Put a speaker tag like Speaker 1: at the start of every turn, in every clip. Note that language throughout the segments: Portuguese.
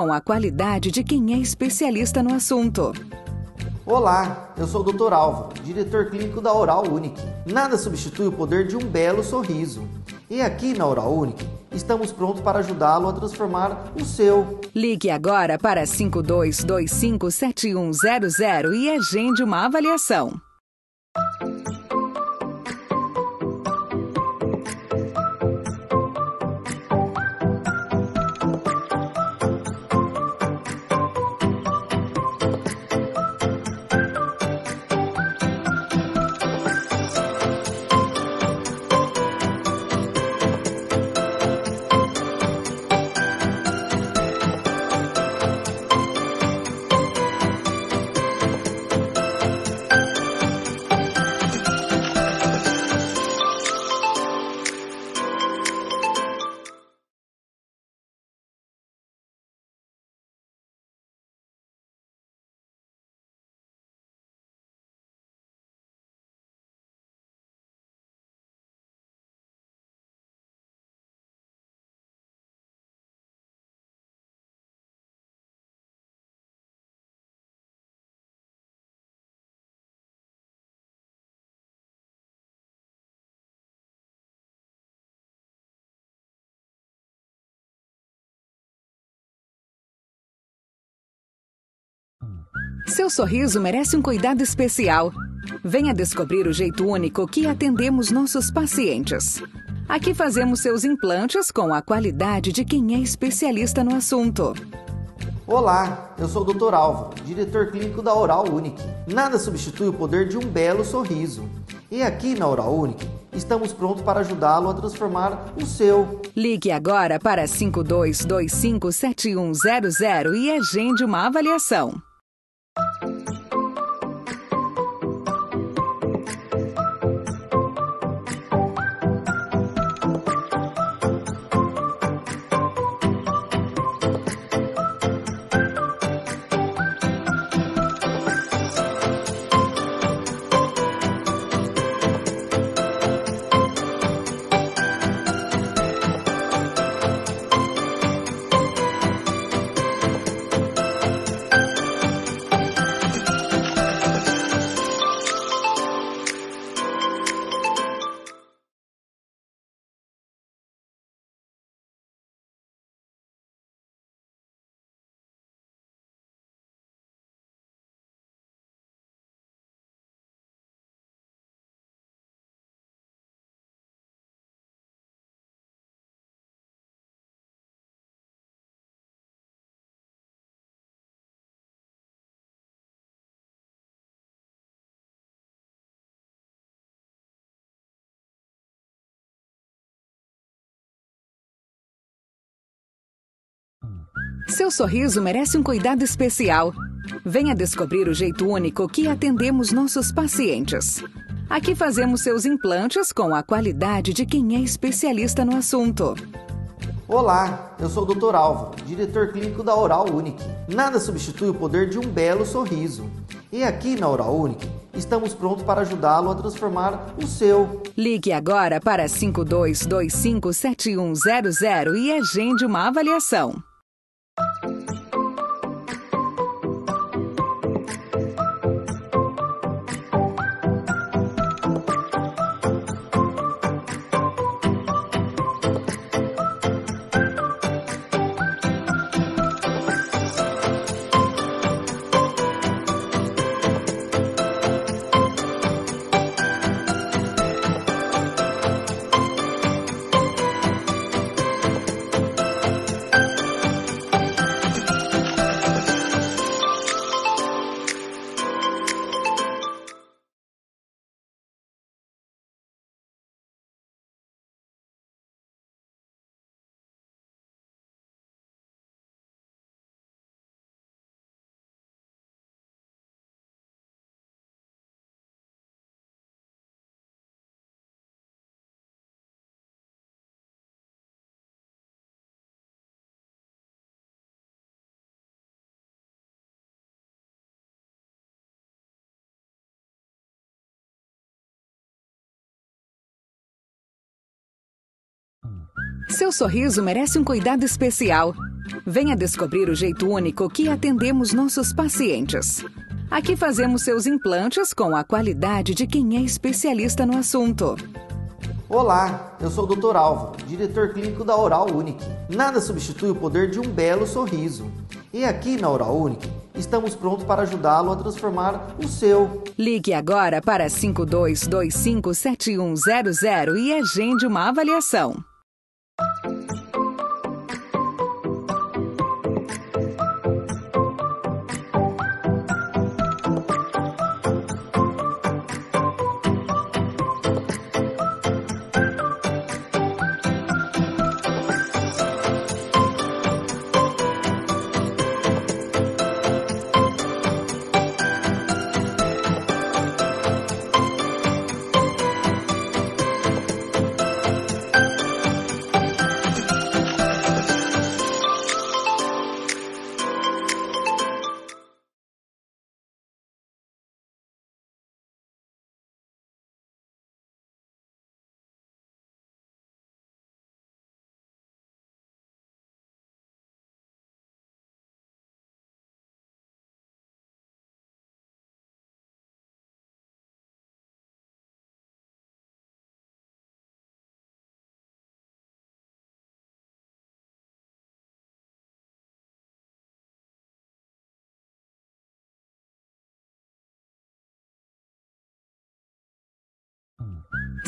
Speaker 1: com a qualidade de quem é especialista no assunto.
Speaker 2: Olá, eu sou o Dr. Álvaro, diretor clínico da Oral Unique. Nada substitui o poder de um belo sorriso. E aqui na Oral Unique, estamos prontos para ajudá-lo a transformar o seu.
Speaker 1: Ligue agora para 52257100 e agende uma avaliação. Seu sorriso merece um cuidado especial. Venha descobrir o jeito único que atendemos nossos pacientes. Aqui fazemos seus implantes com a qualidade de quem é especialista no assunto.
Speaker 2: Olá, eu sou o Dr. Álvaro, diretor clínico da Oral Unique. Nada substitui o poder de um belo sorriso. E aqui na Oral Unique, estamos prontos para ajudá-lo a transformar o seu.
Speaker 1: Ligue agora para 52257100 e agende uma avaliação. Seu sorriso merece um cuidado especial. Venha descobrir o jeito único que atendemos nossos pacientes. Aqui fazemos seus implantes com a qualidade de quem é especialista no assunto.
Speaker 2: Olá, eu sou o Dr. Álvaro, diretor clínico da Oral Unique. Nada substitui o poder de um belo sorriso. E aqui na Oral Unique, estamos prontos para ajudá-lo a transformar o seu.
Speaker 1: Ligue agora para 52257100 e agende uma avaliação. Seu sorriso merece um cuidado especial. Venha descobrir o jeito único que atendemos nossos pacientes. Aqui fazemos seus implantes com a qualidade de quem é especialista no assunto.
Speaker 2: Olá, eu sou o Dr. Álvaro, diretor clínico da Oral Unique. Nada substitui o poder de um belo sorriso. E aqui na Oral Unique, estamos prontos para ajudá-lo a transformar o seu.
Speaker 1: Ligue agora para 52257100 e agende uma avaliação.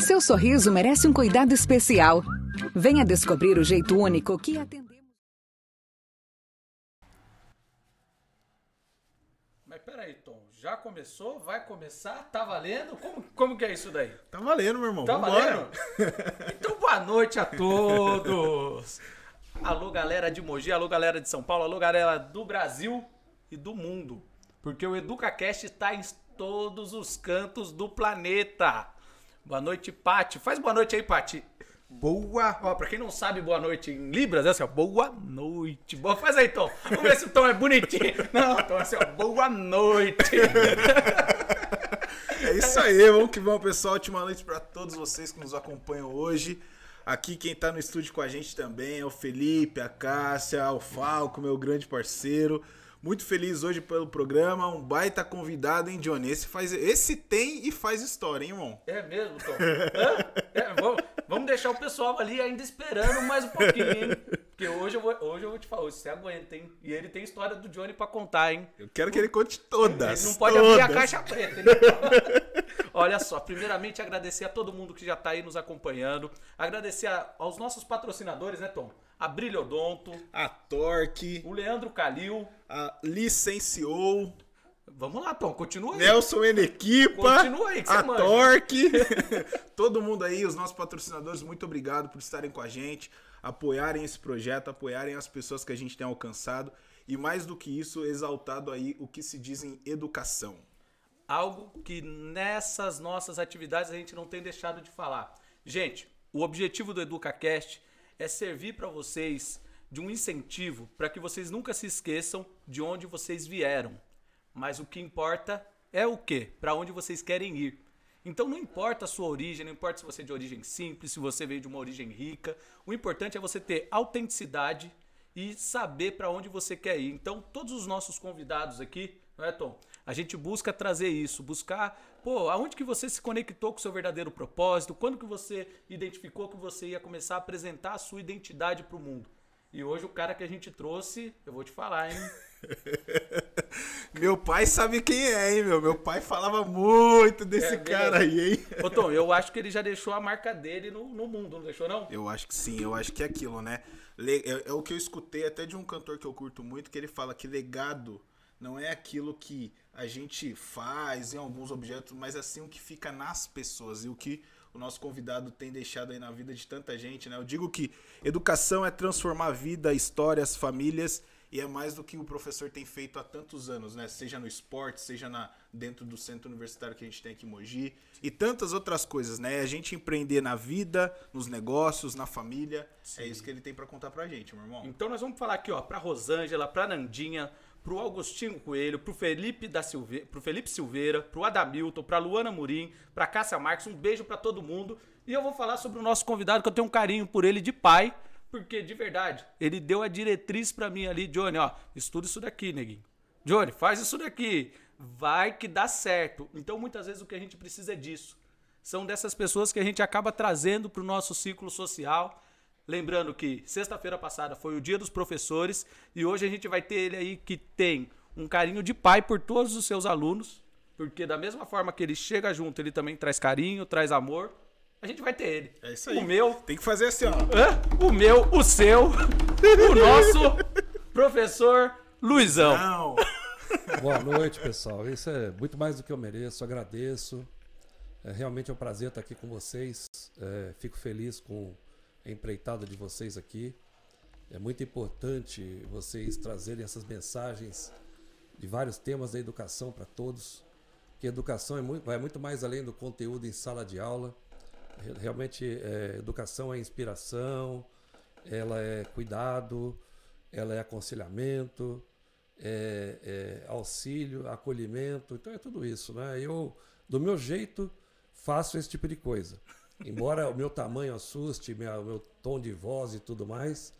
Speaker 1: Seu sorriso merece um cuidado especial. Venha descobrir o jeito único que atendemos.
Speaker 3: Mas peraí, Tom, já começou? Vai começar? Tá valendo? Como, como que é isso daí?
Speaker 4: Tá valendo, meu irmão.
Speaker 3: Tá
Speaker 4: Vambora.
Speaker 3: valendo? Então boa noite a todos! Alô, galera de Mogi, alô, galera de São Paulo, alô, galera do Brasil e do mundo. Porque o EducaCast está em todos os cantos do planeta. Boa noite, Pati. Faz boa noite aí, Pati. Boa. Ó, pra quem não sabe, boa noite em Libras, é assim, ó. Boa noite. Boa. Faz aí, Tom. Vamos ver se o Tom é bonitinho. Não, Tom, é assim, ó. Boa noite.
Speaker 4: É isso aí, vamos que vamos, pessoal. Ótima noite pra todos vocês que nos acompanham hoje. Aqui quem tá no estúdio com a gente também é o Felipe, a Cássia, o Falco, meu grande parceiro. Muito feliz hoje pelo programa, um baita convidado, hein, Johnny? Esse, faz, esse tem e faz história, hein, irmão?
Speaker 3: É mesmo, Tom? É, vamos, vamos deixar o pessoal ali ainda esperando mais um pouquinho, hein? Porque hoje eu vou, hoje eu vou te falar, você aguenta, hein? E ele tem história do Johnny pra contar, hein?
Speaker 4: Eu quero que ele conte todas.
Speaker 3: Ele não pode
Speaker 4: todas.
Speaker 3: abrir a caixa preta, né? Olha só, primeiramente agradecer a todo mundo que já tá aí nos acompanhando. Agradecer a- aos nossos patrocinadores, né, Tom? A Brilhodonto,
Speaker 4: A Torque,
Speaker 3: o Leandro Calil.
Speaker 4: a Licenciou,
Speaker 3: Vamos lá, Tom, continua aí.
Speaker 4: Nelson Enequipa,
Speaker 3: Continua aí que
Speaker 4: a
Speaker 3: manja.
Speaker 4: Torque, todo mundo aí, os nossos patrocinadores, muito obrigado por estarem com a gente, apoiarem esse projeto, apoiarem as pessoas que a gente tem alcançado e mais do que isso, exaltado aí o que se diz em educação.
Speaker 3: algo que nessas nossas atividades a gente não tem deixado de falar. Gente, o objetivo do EducaCast é servir para vocês de um incentivo para que vocês nunca se esqueçam de onde vocês vieram. Mas o que importa é o quê? Para onde vocês querem ir. Então não importa a sua origem, não importa se você é de origem simples, se você veio de uma origem rica, o importante é você ter autenticidade e saber para onde você quer ir. Então, todos os nossos convidados aqui, não é, Tom? A gente busca trazer isso, buscar, pô, aonde que você se conectou com o seu verdadeiro propósito, quando que você identificou que você ia começar a apresentar a sua identidade para o mundo. E hoje o cara que a gente trouxe, eu vou te falar, hein?
Speaker 4: Meu pai sabe quem é, hein, meu? Meu pai falava muito desse
Speaker 3: É
Speaker 4: cara aí, hein?
Speaker 3: Ô Tom, eu acho que ele já deixou a marca dele no, no mundo, não deixou não?
Speaker 4: Eu acho que sim, eu acho que é aquilo, né? É, é o que eu escutei até de um cantor que eu curto muito, que ele fala que legado não é aquilo que a gente faz em alguns objetos, mas assim o que fica nas pessoas e o que o nosso convidado tem deixado aí na vida de tanta gente, né? Eu digo que educação é transformar a vida, histórias, famílias e é mais do que o professor tem feito há tantos anos, né? Seja no esporte, seja na, dentro do centro universitário que a gente tem aqui em Mogi e tantas outras coisas, né? A gente empreender na vida, nos negócios, na família. É isso que ele tem pra contar pra gente, meu irmão.
Speaker 3: Então nós vamos falar aqui, ó, pra Rosângela, pra Nandinha, pro Augustinho Coelho, pro Felipe da Silveira, pro Felipe Silveira, pro Adamilton, pra Luana Murim, pra Cássia Marques, um beijo pra todo mundo. E eu vou falar sobre o nosso convidado, que eu tenho um carinho por ele de pai, Porque, de verdade, ele deu a diretriz para mim ali, Johnny, ó, estuda isso daqui, neguinho. Johnny, faz isso daqui. Vai que dá certo. Então, muitas vezes, o que a gente precisa é disso. São dessas pessoas que a gente acaba trazendo para o nosso ciclo social. Lembrando que sexta-feira passada foi o dia dos professores e hoje a gente vai ter ele aí que tem um carinho de pai por todos os seus alunos, porque da mesma forma que ele chega junto, ele também traz carinho, traz amor. A gente vai ter ele.
Speaker 4: É isso aí.
Speaker 3: O meu,
Speaker 4: Tem que fazer assim, ó.
Speaker 3: hã? o meu, o seu, o nosso professor Luizão.
Speaker 4: Não.
Speaker 5: Boa noite, pessoal. Isso é muito mais do que eu mereço. Agradeço. É realmente é um prazer estar aqui com vocês. É, fico feliz com a empreitada de vocês aqui. É muito importante vocês trazerem essas mensagens de vários temas da educação para todos. Que educação é muito, vai muito mais além do conteúdo em sala de aula. Re- Realmente, é, educação é inspiração, ela é cuidado, ela é aconselhamento, é, é auxílio, acolhimento, então é tudo isso, né? Eu, do meu jeito, faço esse tipo de coisa. Embora o meu tamanho assuste, minha, meu tom de voz e tudo mais,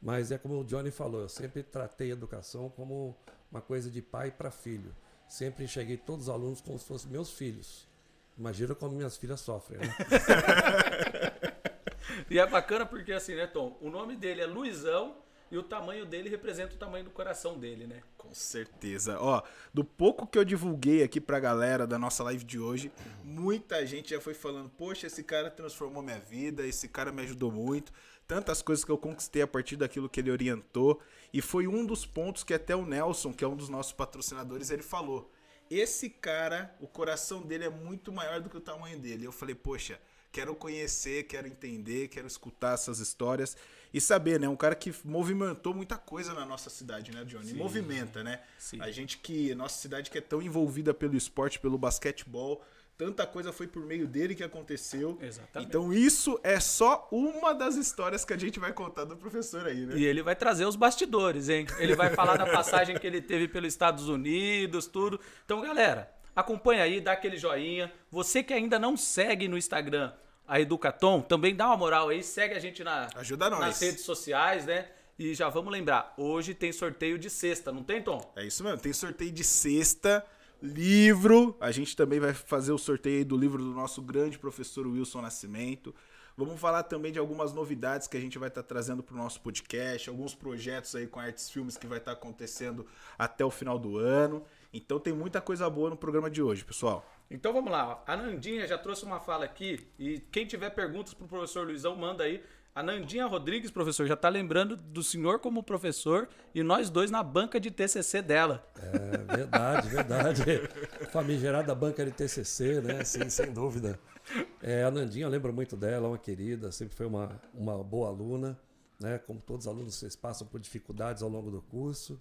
Speaker 5: mas é como o Johnny falou, eu sempre tratei a educação como uma coisa de pai para filho. Sempre enxerguei todos os alunos como se fossem meus filhos. Imagina como minhas filhas sofrem, né?
Speaker 3: E é bacana porque assim, né, Tom? O nome dele é Luizão e o tamanho dele representa o tamanho do coração dele, né?
Speaker 4: Com certeza. Ó, do pouco que eu divulguei aqui pra galera da nossa live de hoje, muita gente já foi falando: Poxa, esse cara transformou minha vida, esse cara me ajudou muito. Tantas coisas que eu conquistei a partir daquilo que ele orientou. E foi um dos pontos que até o Nelson, que é um dos nossos patrocinadores, ele falou. Esse cara, o coração dele é muito maior do que o tamanho dele. Eu falei, poxa, quero conhecer, quero entender, quero escutar essas histórias e saber, né? Um cara que movimentou muita coisa na nossa cidade, né, Johnny?
Speaker 3: Sim.
Speaker 4: Movimenta, né?
Speaker 3: Sim.
Speaker 4: A gente que, nossa cidade que é tão envolvida pelo esporte, pelo basquetebol, tanta coisa foi por meio dele que aconteceu.
Speaker 3: Exatamente.
Speaker 4: Então isso é só uma das histórias que a gente vai contar do professor aí, né?
Speaker 3: E ele vai trazer os bastidores, hein? Ele vai falar da passagem que ele teve pelos Estados Unidos, tudo. Então, galera, acompanha aí, dá aquele joinha. Você que ainda não segue no Instagram a Educatom, também dá uma moral aí, segue a gente na,
Speaker 4: Ajuda nós.
Speaker 3: nas redes sociais, né? E já vamos lembrar, hoje tem sorteio de sexta, não tem, Tom?
Speaker 4: É isso mesmo, tem sorteio de sexta, livro. A gente também vai fazer o sorteio aí do livro do nosso grande professor Wilson Nascimento. Vamos falar também de algumas novidades que a gente vai estar trazendo para o nosso podcast, alguns projetos aí com artes filmes que vai estar acontecendo até o final do ano. Então tem muita coisa boa no programa de hoje, pessoal.
Speaker 3: Então vamos lá, a Nandinha já trouxe uma fala aqui e quem tiver perguntas pro professor Luizão, manda aí. A Nandinha Rodrigues, professor, já tá lembrando do senhor como professor e nós dois na banca de TCC dela.
Speaker 5: É verdade, verdade. Famigerada banca de TCC, né? Sim, sem dúvida. É, a Nandinha, eu lembro muito dela, uma querida, sempre foi uma, uma boa aluna, né? Como todos os alunos, vocês passam por dificuldades ao longo do curso.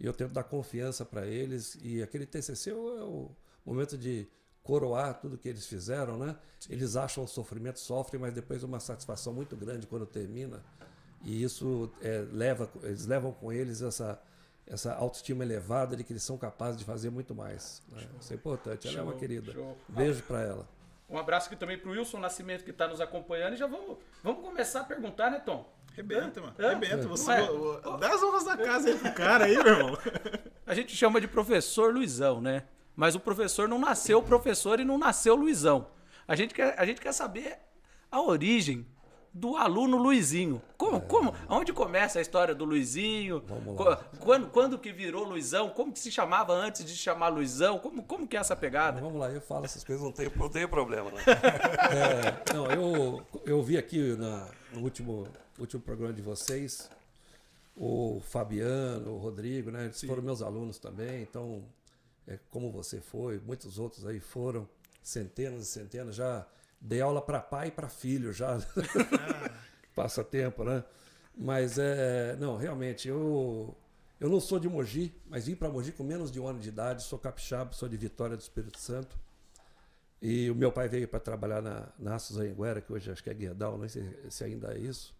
Speaker 5: E eu tento dar confiança para eles. E aquele TCC é o momento de coroar tudo que eles fizeram, né? Eles acham o sofrimento, sofrem, mas depois uma satisfação muito grande quando termina. E isso é, leva, eles levam com eles essa essa autoestima elevada de que eles são capazes de fazer muito mais. né? Isso é importante. Ela é uma
Speaker 3: Show,
Speaker 5: querida.
Speaker 3: show.
Speaker 5: Beijo para ela.
Speaker 3: Um abraço aqui também pro Wilson Nascimento que tá nos acompanhando e já vamos, vamos começar a perguntar, né, Tom?
Speaker 4: Rebenta, mano. Rebenta. Você, o- o- dá as honras da casa aí pro cara aí, meu irmão.
Speaker 3: A gente chama de professor Luizão, né? Mas o professor não nasceu professor e não nasceu Luizão. A gente quer, a gente quer saber a origem do aluno Luizinho. Como, como, onde começa a história do Luizinho? Quando, quando que virou Luizão? Como que se chamava antes de chamar Luizão? Como, como que é essa pegada?
Speaker 5: vamos lá, eu falo essas coisas, não tenho, não tenho problema. Né? É, não, eu, eu vi aqui na, no último, último programa de vocês o Fabiano, o Rodrigo, né? Eles foram meus alunos também, então, é, como você foi, muitos outros aí foram, centenas e centenas, já dei aula para pai e para filho, já. Passa tempo, né? Mas é. Não, realmente, eu. Eu não sou de Mogi, mas vim para Mogi com menos de um ano de idade, sou capixaba, sou de Vitória do Espírito Santo. E o meu pai veio para trabalhar na, na Aços Anhanguera, que hoje acho que é Guedal, não sei se ainda é isso.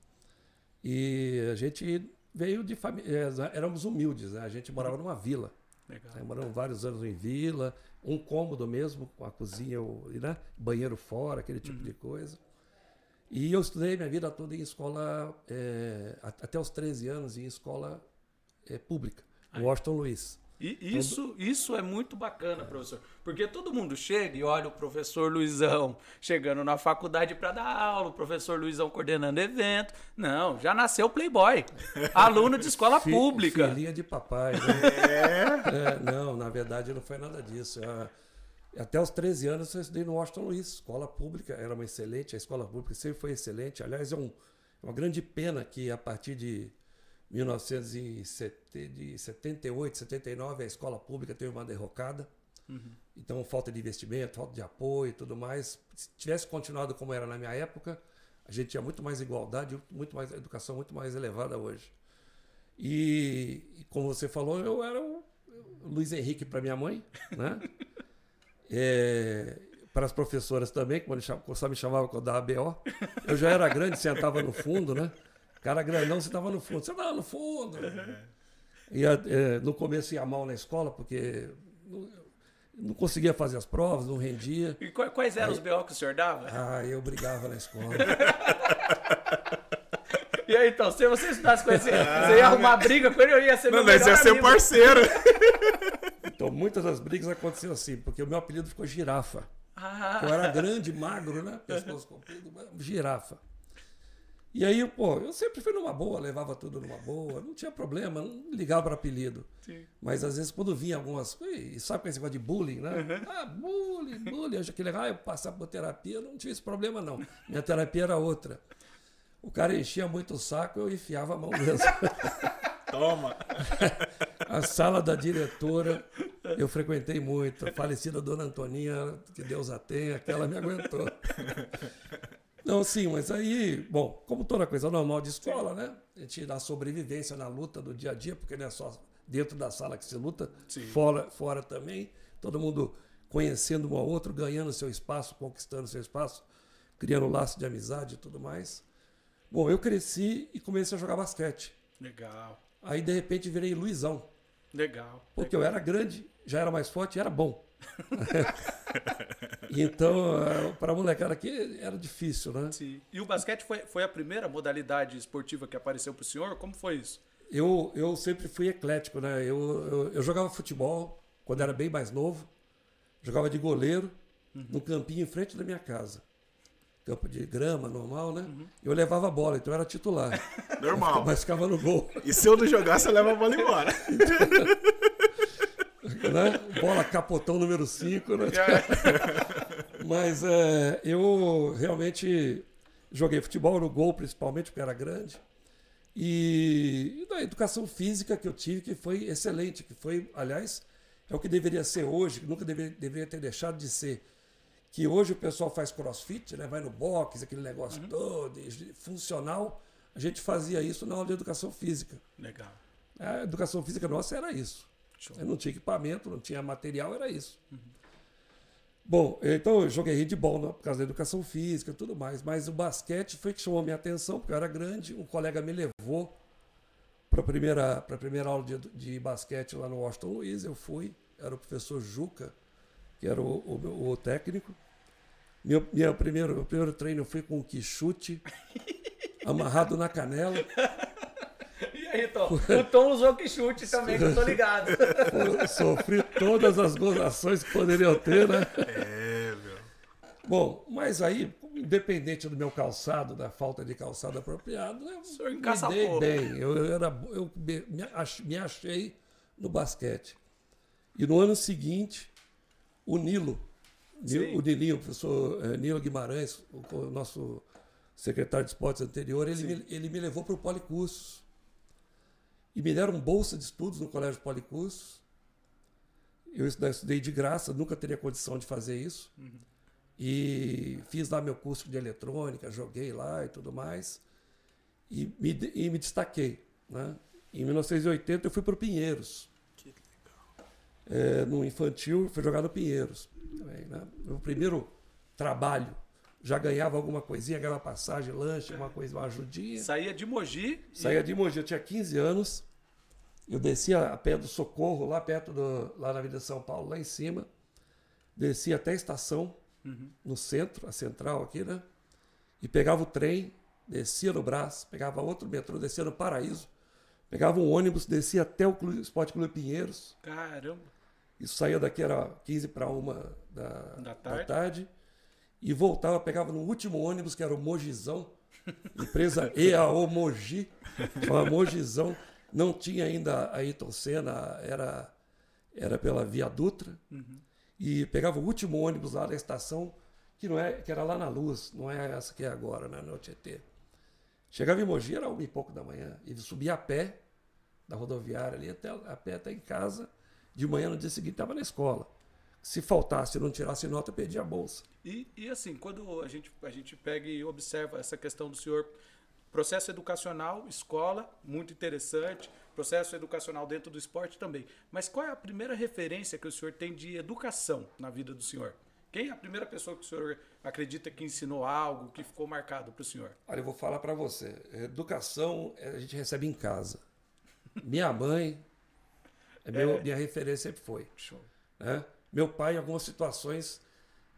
Speaker 5: E a gente veio de família. Éramos humildes, né? A gente morava numa vila.
Speaker 3: Legal.
Speaker 5: Né? Moramos vários anos em vila, um cômodo mesmo, com a cozinha, o- né? banheiro fora, aquele tipo de coisa. E eu estudei minha vida toda em escola, é, até os 13 anos, em escola é, pública, em Washington Luiz.
Speaker 3: E isso, isso é muito bacana, professor. Porque todo mundo chega e olha o professor Luizão chegando na faculdade para dar aula, o professor Luizão coordenando evento. Não, já nasceu playboy. Aluno de escola
Speaker 5: Fi-
Speaker 3: pública.
Speaker 5: Filhinha de papai, né? É, não, na verdade não foi nada disso. Ah, Até os 13 anos eu estudei no Washington Luiz, escola pública, era uma excelente, a escola pública sempre foi excelente. Aliás, é um- é uma grande pena que a partir de 1978, 79, a escola pública teve uma derrocada. Então, falta de investimento, falta de apoio e tudo mais. Se tivesse continuado como era na minha época, a gente tinha muito mais igualdade, muito mais educação muito mais elevada hoje. E, e como você falou, eu era o Luiz Henrique para minha mãe, né? É, para as professoras também, que só me chamavam quando dava BO. Eu já era grande, sentava no fundo, né? Cara grandão, sentava no fundo. Sentava no fundo. Ia, é, no começo ia mal na escola, porque não, não conseguia fazer as provas, não rendia.
Speaker 3: E qua- quais eram os BO que o senhor dava?
Speaker 5: Ah, eu brigava na escola.
Speaker 3: E aí, então, se você estudasse com esse, você ia arrumar briga com ele, eu ia ser
Speaker 4: Não,
Speaker 3: meu melhor
Speaker 4: ia ser
Speaker 3: amigo.
Speaker 4: parceiro.
Speaker 5: Então, muitas das brigas aconteciam assim, porque o meu apelido ficou girafa.
Speaker 3: Ah,
Speaker 5: Eu era grande, magro, né? Pescoço comprido, mas girafa. E aí, pô, eu sempre fui numa boa, levava tudo numa boa, não tinha problema, não ligava para apelido.
Speaker 3: Sim.
Speaker 5: Mas às vezes quando vinha algumas coisas, e sabe com esse negócio de bullying, né? Ah, bullying, bullying, eu achei que legal, ah, eu passar por terapia, não tinha esse problema não. Minha terapia era outra. O cara enchia muito o saco, eu enfiava a mão mesmo.
Speaker 4: Toma.
Speaker 5: A sala da diretora, eu frequentei muito. A falecida Dona Antoninha, que Deus a tenha, aquela me aguentou. Não, sim, mas aí, bom, como toda coisa normal de escola, né? A gente dá sobrevivência na luta do dia a dia, porque não é só dentro da sala que se luta, fora, fora também. Todo mundo conhecendo um ao outro, ganhando seu espaço, conquistando seu espaço, criando laço de amizade e tudo mais. Bom, eu cresci e comecei a jogar basquete.
Speaker 3: legal,
Speaker 5: Aí, de repente, virei Luizão.
Speaker 3: legal.
Speaker 5: Porque eu era grande, já era mais forte e era bom. então, para a molecada aqui era difícil, né?
Speaker 3: Sim. E o basquete foi, foi a primeira modalidade esportiva que apareceu pro senhor? Como foi isso?
Speaker 5: Eu, eu sempre fui eclético, né? Eu, eu, eu jogava futebol quando era bem mais novo, jogava de goleiro no campinho em frente da minha casa. Campo de grama normal, né? Eu levava a bola, então eu era titular.
Speaker 4: Normal.
Speaker 5: Mas ficava no gol.
Speaker 4: E se eu não jogar, você leva a bola embora.
Speaker 5: né? Bola capotão número 5, né? Mas é, eu realmente joguei futebol no gol, principalmente, porque era grande. E, da educação física que eu tive, que foi excelente, que foi, aliás, é o que deveria ser hoje, que nunca deveria, deveria ter deixado de ser. Que hoje o pessoal faz crossfit, né? vai no box, aquele negócio todo, e funcional. A gente fazia isso na aula de educação física.
Speaker 3: Legal.
Speaker 5: A educação física nossa era isso. Eu não tinha equipamento, não tinha material, era isso. Bom, então eu joguei handball né, por causa da educação física tudo mais, mas o basquete foi que chamou a minha atenção, porque eu era grande, um colega me levou para a primeira, primeira aula de, de basquete lá no Washington Luiz, eu fui, era o professor Juca, que era o, o, o técnico. Meu, meu, primeiro, meu primeiro treino eu fui com um quichute, amarrado na canela.
Speaker 3: E aí, Tom? O Tom usou que chute também, que eu tô ligado.
Speaker 5: Sofri todas as gozações que poderiam ter, né?
Speaker 4: É, meu.
Speaker 5: Bom, mas aí, independente do meu calçado, da falta de calçado apropriado, eu
Speaker 3: senhor
Speaker 5: me dei bem. Eu, eu era, eu me, me ach- me achei no basquete. E no ano seguinte, o Nilo,
Speaker 3: Sim.
Speaker 5: o Nilinho, o professor eh, Nilo Guimarães, o nosso secretário de esportes anterior, ele, me, ele me levou para o Policursos. E me deram bolsa de estudos no Colégio Policursos. Eu estudei- estudei de graça, nunca teria condição de fazer isso. E fiz lá meu curso de eletrônica, joguei lá e tudo mais. E me, e me destaquei. Né? Em 1980 eu fui para o Pinheiros. É, no infantil, fui jogar no Pinheiros. Também, né? Meu primeiro trabalho. Já ganhava alguma coisinha, ganhava passagem, lanche, uma coisa, uma ajudinha.
Speaker 3: Saía de Mogi. e-
Speaker 5: Saía de Mogi, eu tinha 15 anos. Eu descia a pé do Socorro, lá perto do, lá na Avenida São Paulo, lá em cima. Descia até a estação, no centro, a central aqui, né? e pegava o trem, descia no Brás, pegava outro metrô, descia no Paraíso, pegava um ônibus, descia até o Clube, Esporte Clube Pinheiros.
Speaker 3: Caramba.
Speaker 5: Isso saía daqui, era 15 para uma da,
Speaker 3: Da
Speaker 5: da
Speaker 3: tarde.
Speaker 5: tarde. E voltava, pegava no último ônibus, que era o Mogizão, empresa EAO Mogi, chamava Mogizão. Não tinha ainda a Senna, era, era pela Via Dutra. E pegava o último ônibus lá da estação, que, não é, que era lá na Luz, não é essa que é agora, né, no Tietê. Chegava em Mogi, era uma e pouco da manhã. E subia a pé da rodoviária ali, até, a pé até em casa. De manhã, no dia seguinte, estava na escola. Se faltasse, não tirasse nota, perdia a bolsa.
Speaker 3: E, e assim, quando a gente, a gente pega e observa essa questão do senhor, processo educacional, escola, muito interessante, processo educacional dentro do esporte também. Mas qual é a primeira referência que o senhor tem de educação na vida do senhor? Quem é a primeira pessoa que o senhor acredita que ensinou algo, que ficou marcado para o senhor?
Speaker 5: Olha, eu vou falar para você. Educação eh, a gente recebe em casa. Minha mãe, é meu- minha referência sempre foi.
Speaker 3: Show.
Speaker 5: né? Meu pai, em algumas situações,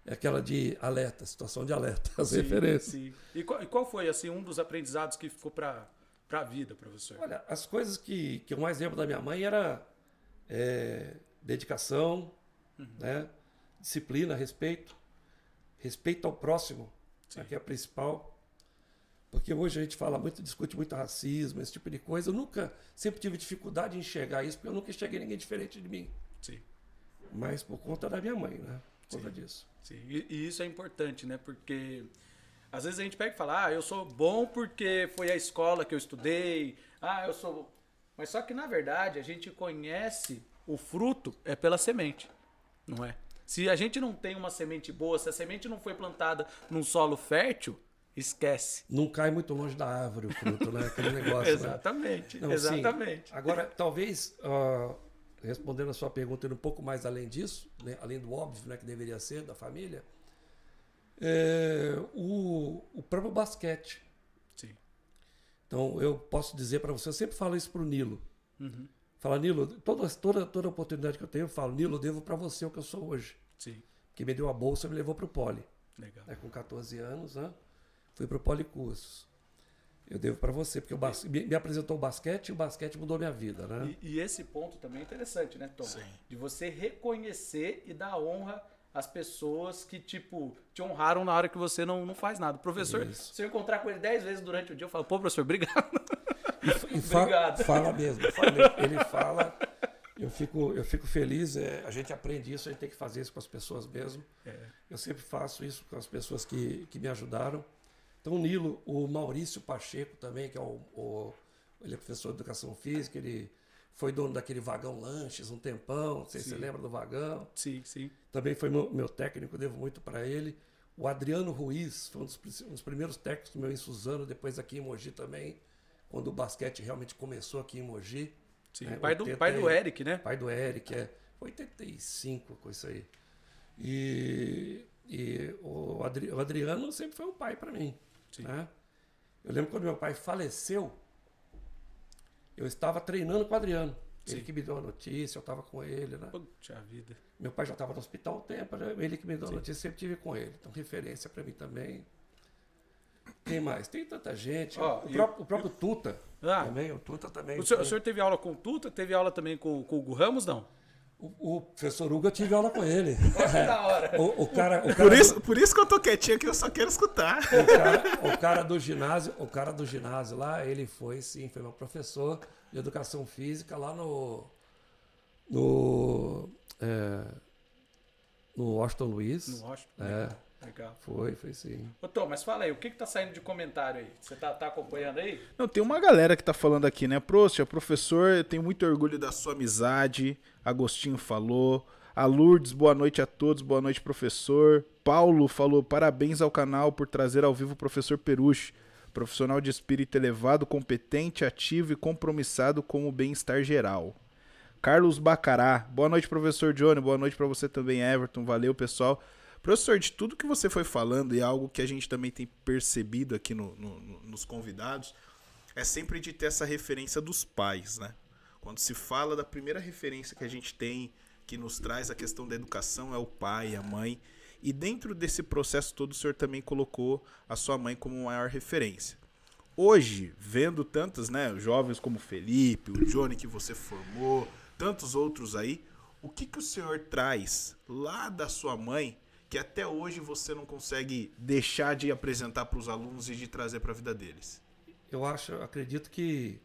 Speaker 5: é aquela de alerta, situação de alerta, as
Speaker 3: Sim,
Speaker 5: referências.
Speaker 3: sim. E, qual, e qual foi assim um dos aprendizados que ficou para a vida, professor?
Speaker 5: Olha, as coisas que, que eu mais lembro da minha mãe era é, dedicação, né? disciplina, respeito, respeito ao próximo, né, que é a principal. Porque hoje a gente fala muito, discute muito racismo, esse tipo de coisa. Eu nunca, sempre tive dificuldade em enxergar isso, porque eu nunca enxerguei ninguém diferente de mim.
Speaker 3: Sim.
Speaker 5: Mas por conta da minha mãe, né? Por conta disso.
Speaker 3: Sim, e, e isso é importante, né? Porque às vezes a gente pega e fala, ah, eu sou bom porque foi a escola que eu estudei, ah, eu sou. Mas só que na verdade a gente conhece o fruto é pela semente, não é? Se a gente não tem uma semente boa, se a semente não foi plantada num solo fértil, esquece.
Speaker 5: Não cai muito longe da árvore o fruto, né? Aquele negócio. né?
Speaker 3: Exatamente,
Speaker 5: Não, sim.
Speaker 3: exatamente.
Speaker 5: Agora, talvez, ah, respondendo a sua pergunta, indo um pouco mais além disso, né, além do óbvio né, que deveria ser da família, é, o, o próprio basquete.
Speaker 3: Sim.
Speaker 5: Então, eu posso dizer para você, eu sempre falo isso para o Nilo.
Speaker 3: Uhum.
Speaker 5: Fala, Nilo, toda, toda, toda oportunidade que eu tenho, eu falo, Nilo, eu devo para você o que eu sou hoje.
Speaker 3: Sim.
Speaker 5: Que me deu a bolsa e me levou para o Poli.
Speaker 3: Legal.
Speaker 5: né, com 14 anos, né? Fui para o Policursos. Eu devo para você, porque o bas... me, apresentou o basquete e o basquete mudou minha vida, né?
Speaker 3: E, e esse ponto também é interessante, né, Tom?
Speaker 4: Sim.
Speaker 3: De você reconhecer e dar honra às pessoas que, tipo, te honraram na hora que você não, não faz nada. Professor,
Speaker 5: Isso.
Speaker 3: se eu encontrar com ele dez vezes durante o dia, eu falo, pô, professor, obrigado.
Speaker 5: E fa-
Speaker 3: Obrigado.
Speaker 5: Fala mesmo. fala- ele fala. Eu fico, eu fico feliz. é, a gente aprende isso, a gente tem que fazer isso com as pessoas mesmo.
Speaker 3: É.
Speaker 5: Eu sempre faço isso com as pessoas que, que me ajudaram. Então, o Nilo, o Maurício Pacheco também, que é o, o- ele é professor de educação física, ele foi dono daquele vagão lanches um tempão, não sei se você lembra do vagão.
Speaker 3: Sim, sim.
Speaker 5: Também foi meu, meu técnico, devo muito para ele. O Adriano Ruiz foi um dos, um dos primeiros técnicos meu em Suzano, depois aqui em Mogi também, quando o basquete realmente começou aqui em Mogi.
Speaker 3: sim.
Speaker 5: É,
Speaker 3: pai, do,
Speaker 5: 80
Speaker 3: pai do Eric, né?
Speaker 5: Pai do Eric, é 85 com isso aí. E, e o, Adri- o Adriano sempre foi um pai para mim.
Speaker 3: Sim.
Speaker 5: Né? Eu lembro quando meu pai faleceu, eu estava treinando com o Adriano. Ele
Speaker 3: Sim.
Speaker 5: que me deu a notícia, eu estava com ele, né?
Speaker 3: Puxa vida.
Speaker 5: Meu pai já estava no hospital há um tempo, né? ele que me deu a notícia, sempre tive com ele. Então, referência para mim também. Quem mais? Tem tanta gente.
Speaker 3: Ó,
Speaker 5: o,
Speaker 3: e
Speaker 5: próprio, o próprio Tuta
Speaker 3: Ah.
Speaker 5: também. O Tuta também.
Speaker 3: O senhor, o senhor teve aula com o Tuta? Teve aula também com, com o Hugo Ramos, não?
Speaker 5: O, o professor Hugo, eu tive aula com ele.
Speaker 3: da hora.
Speaker 5: O, o cara, o cara,
Speaker 4: Por
Speaker 5: do-
Speaker 4: isso, por isso que eu tô quietinho aqui, eu só quero escutar.
Speaker 5: o, cara, o cara do ginásio, o cara do ginásio lá, ele foi sim, foi meu professor de educação física lá no. No. É, no Washington Luiz.
Speaker 3: No Washington.
Speaker 5: É,
Speaker 3: Legal.
Speaker 5: foi, foi sim.
Speaker 3: Ô, Tom, mas fala aí, o que que tá saindo de comentário aí? Você tá, tá acompanhando aí?
Speaker 4: Não, tem uma galera que tá falando aqui, né? Prost, professor, eu tenho muito orgulho da sua amizade. Agostinho falou. A Lourdes, boa noite a todos, boa noite, professor. Paulo falou: parabéns ao canal por trazer ao vivo o professor Peruche, profissional de espírito elevado, competente, ativo e compromissado com o bem-estar geral. Carlos Bacará, boa noite, professor Johnny, boa noite para você também, Everton, valeu, pessoal. Professor, de tudo que você foi falando e algo que a gente também tem percebido aqui no- no- no- nos convidados, é sempre de ter essa referência dos pais, né? Quando se fala da primeira referência que a gente tem, que nos traz a questão da educação, é o pai, a mãe. E dentro desse processo todo, o senhor também colocou a sua mãe como maior referência. Hoje, vendo tantos né, jovens como Felipe, o Johnny que você formou, tantos outros aí, o que, que o senhor traz lá da sua mãe que até hoje você não consegue deixar de apresentar para os alunos e de trazer para a vida deles?
Speaker 5: Eu acho, acredito que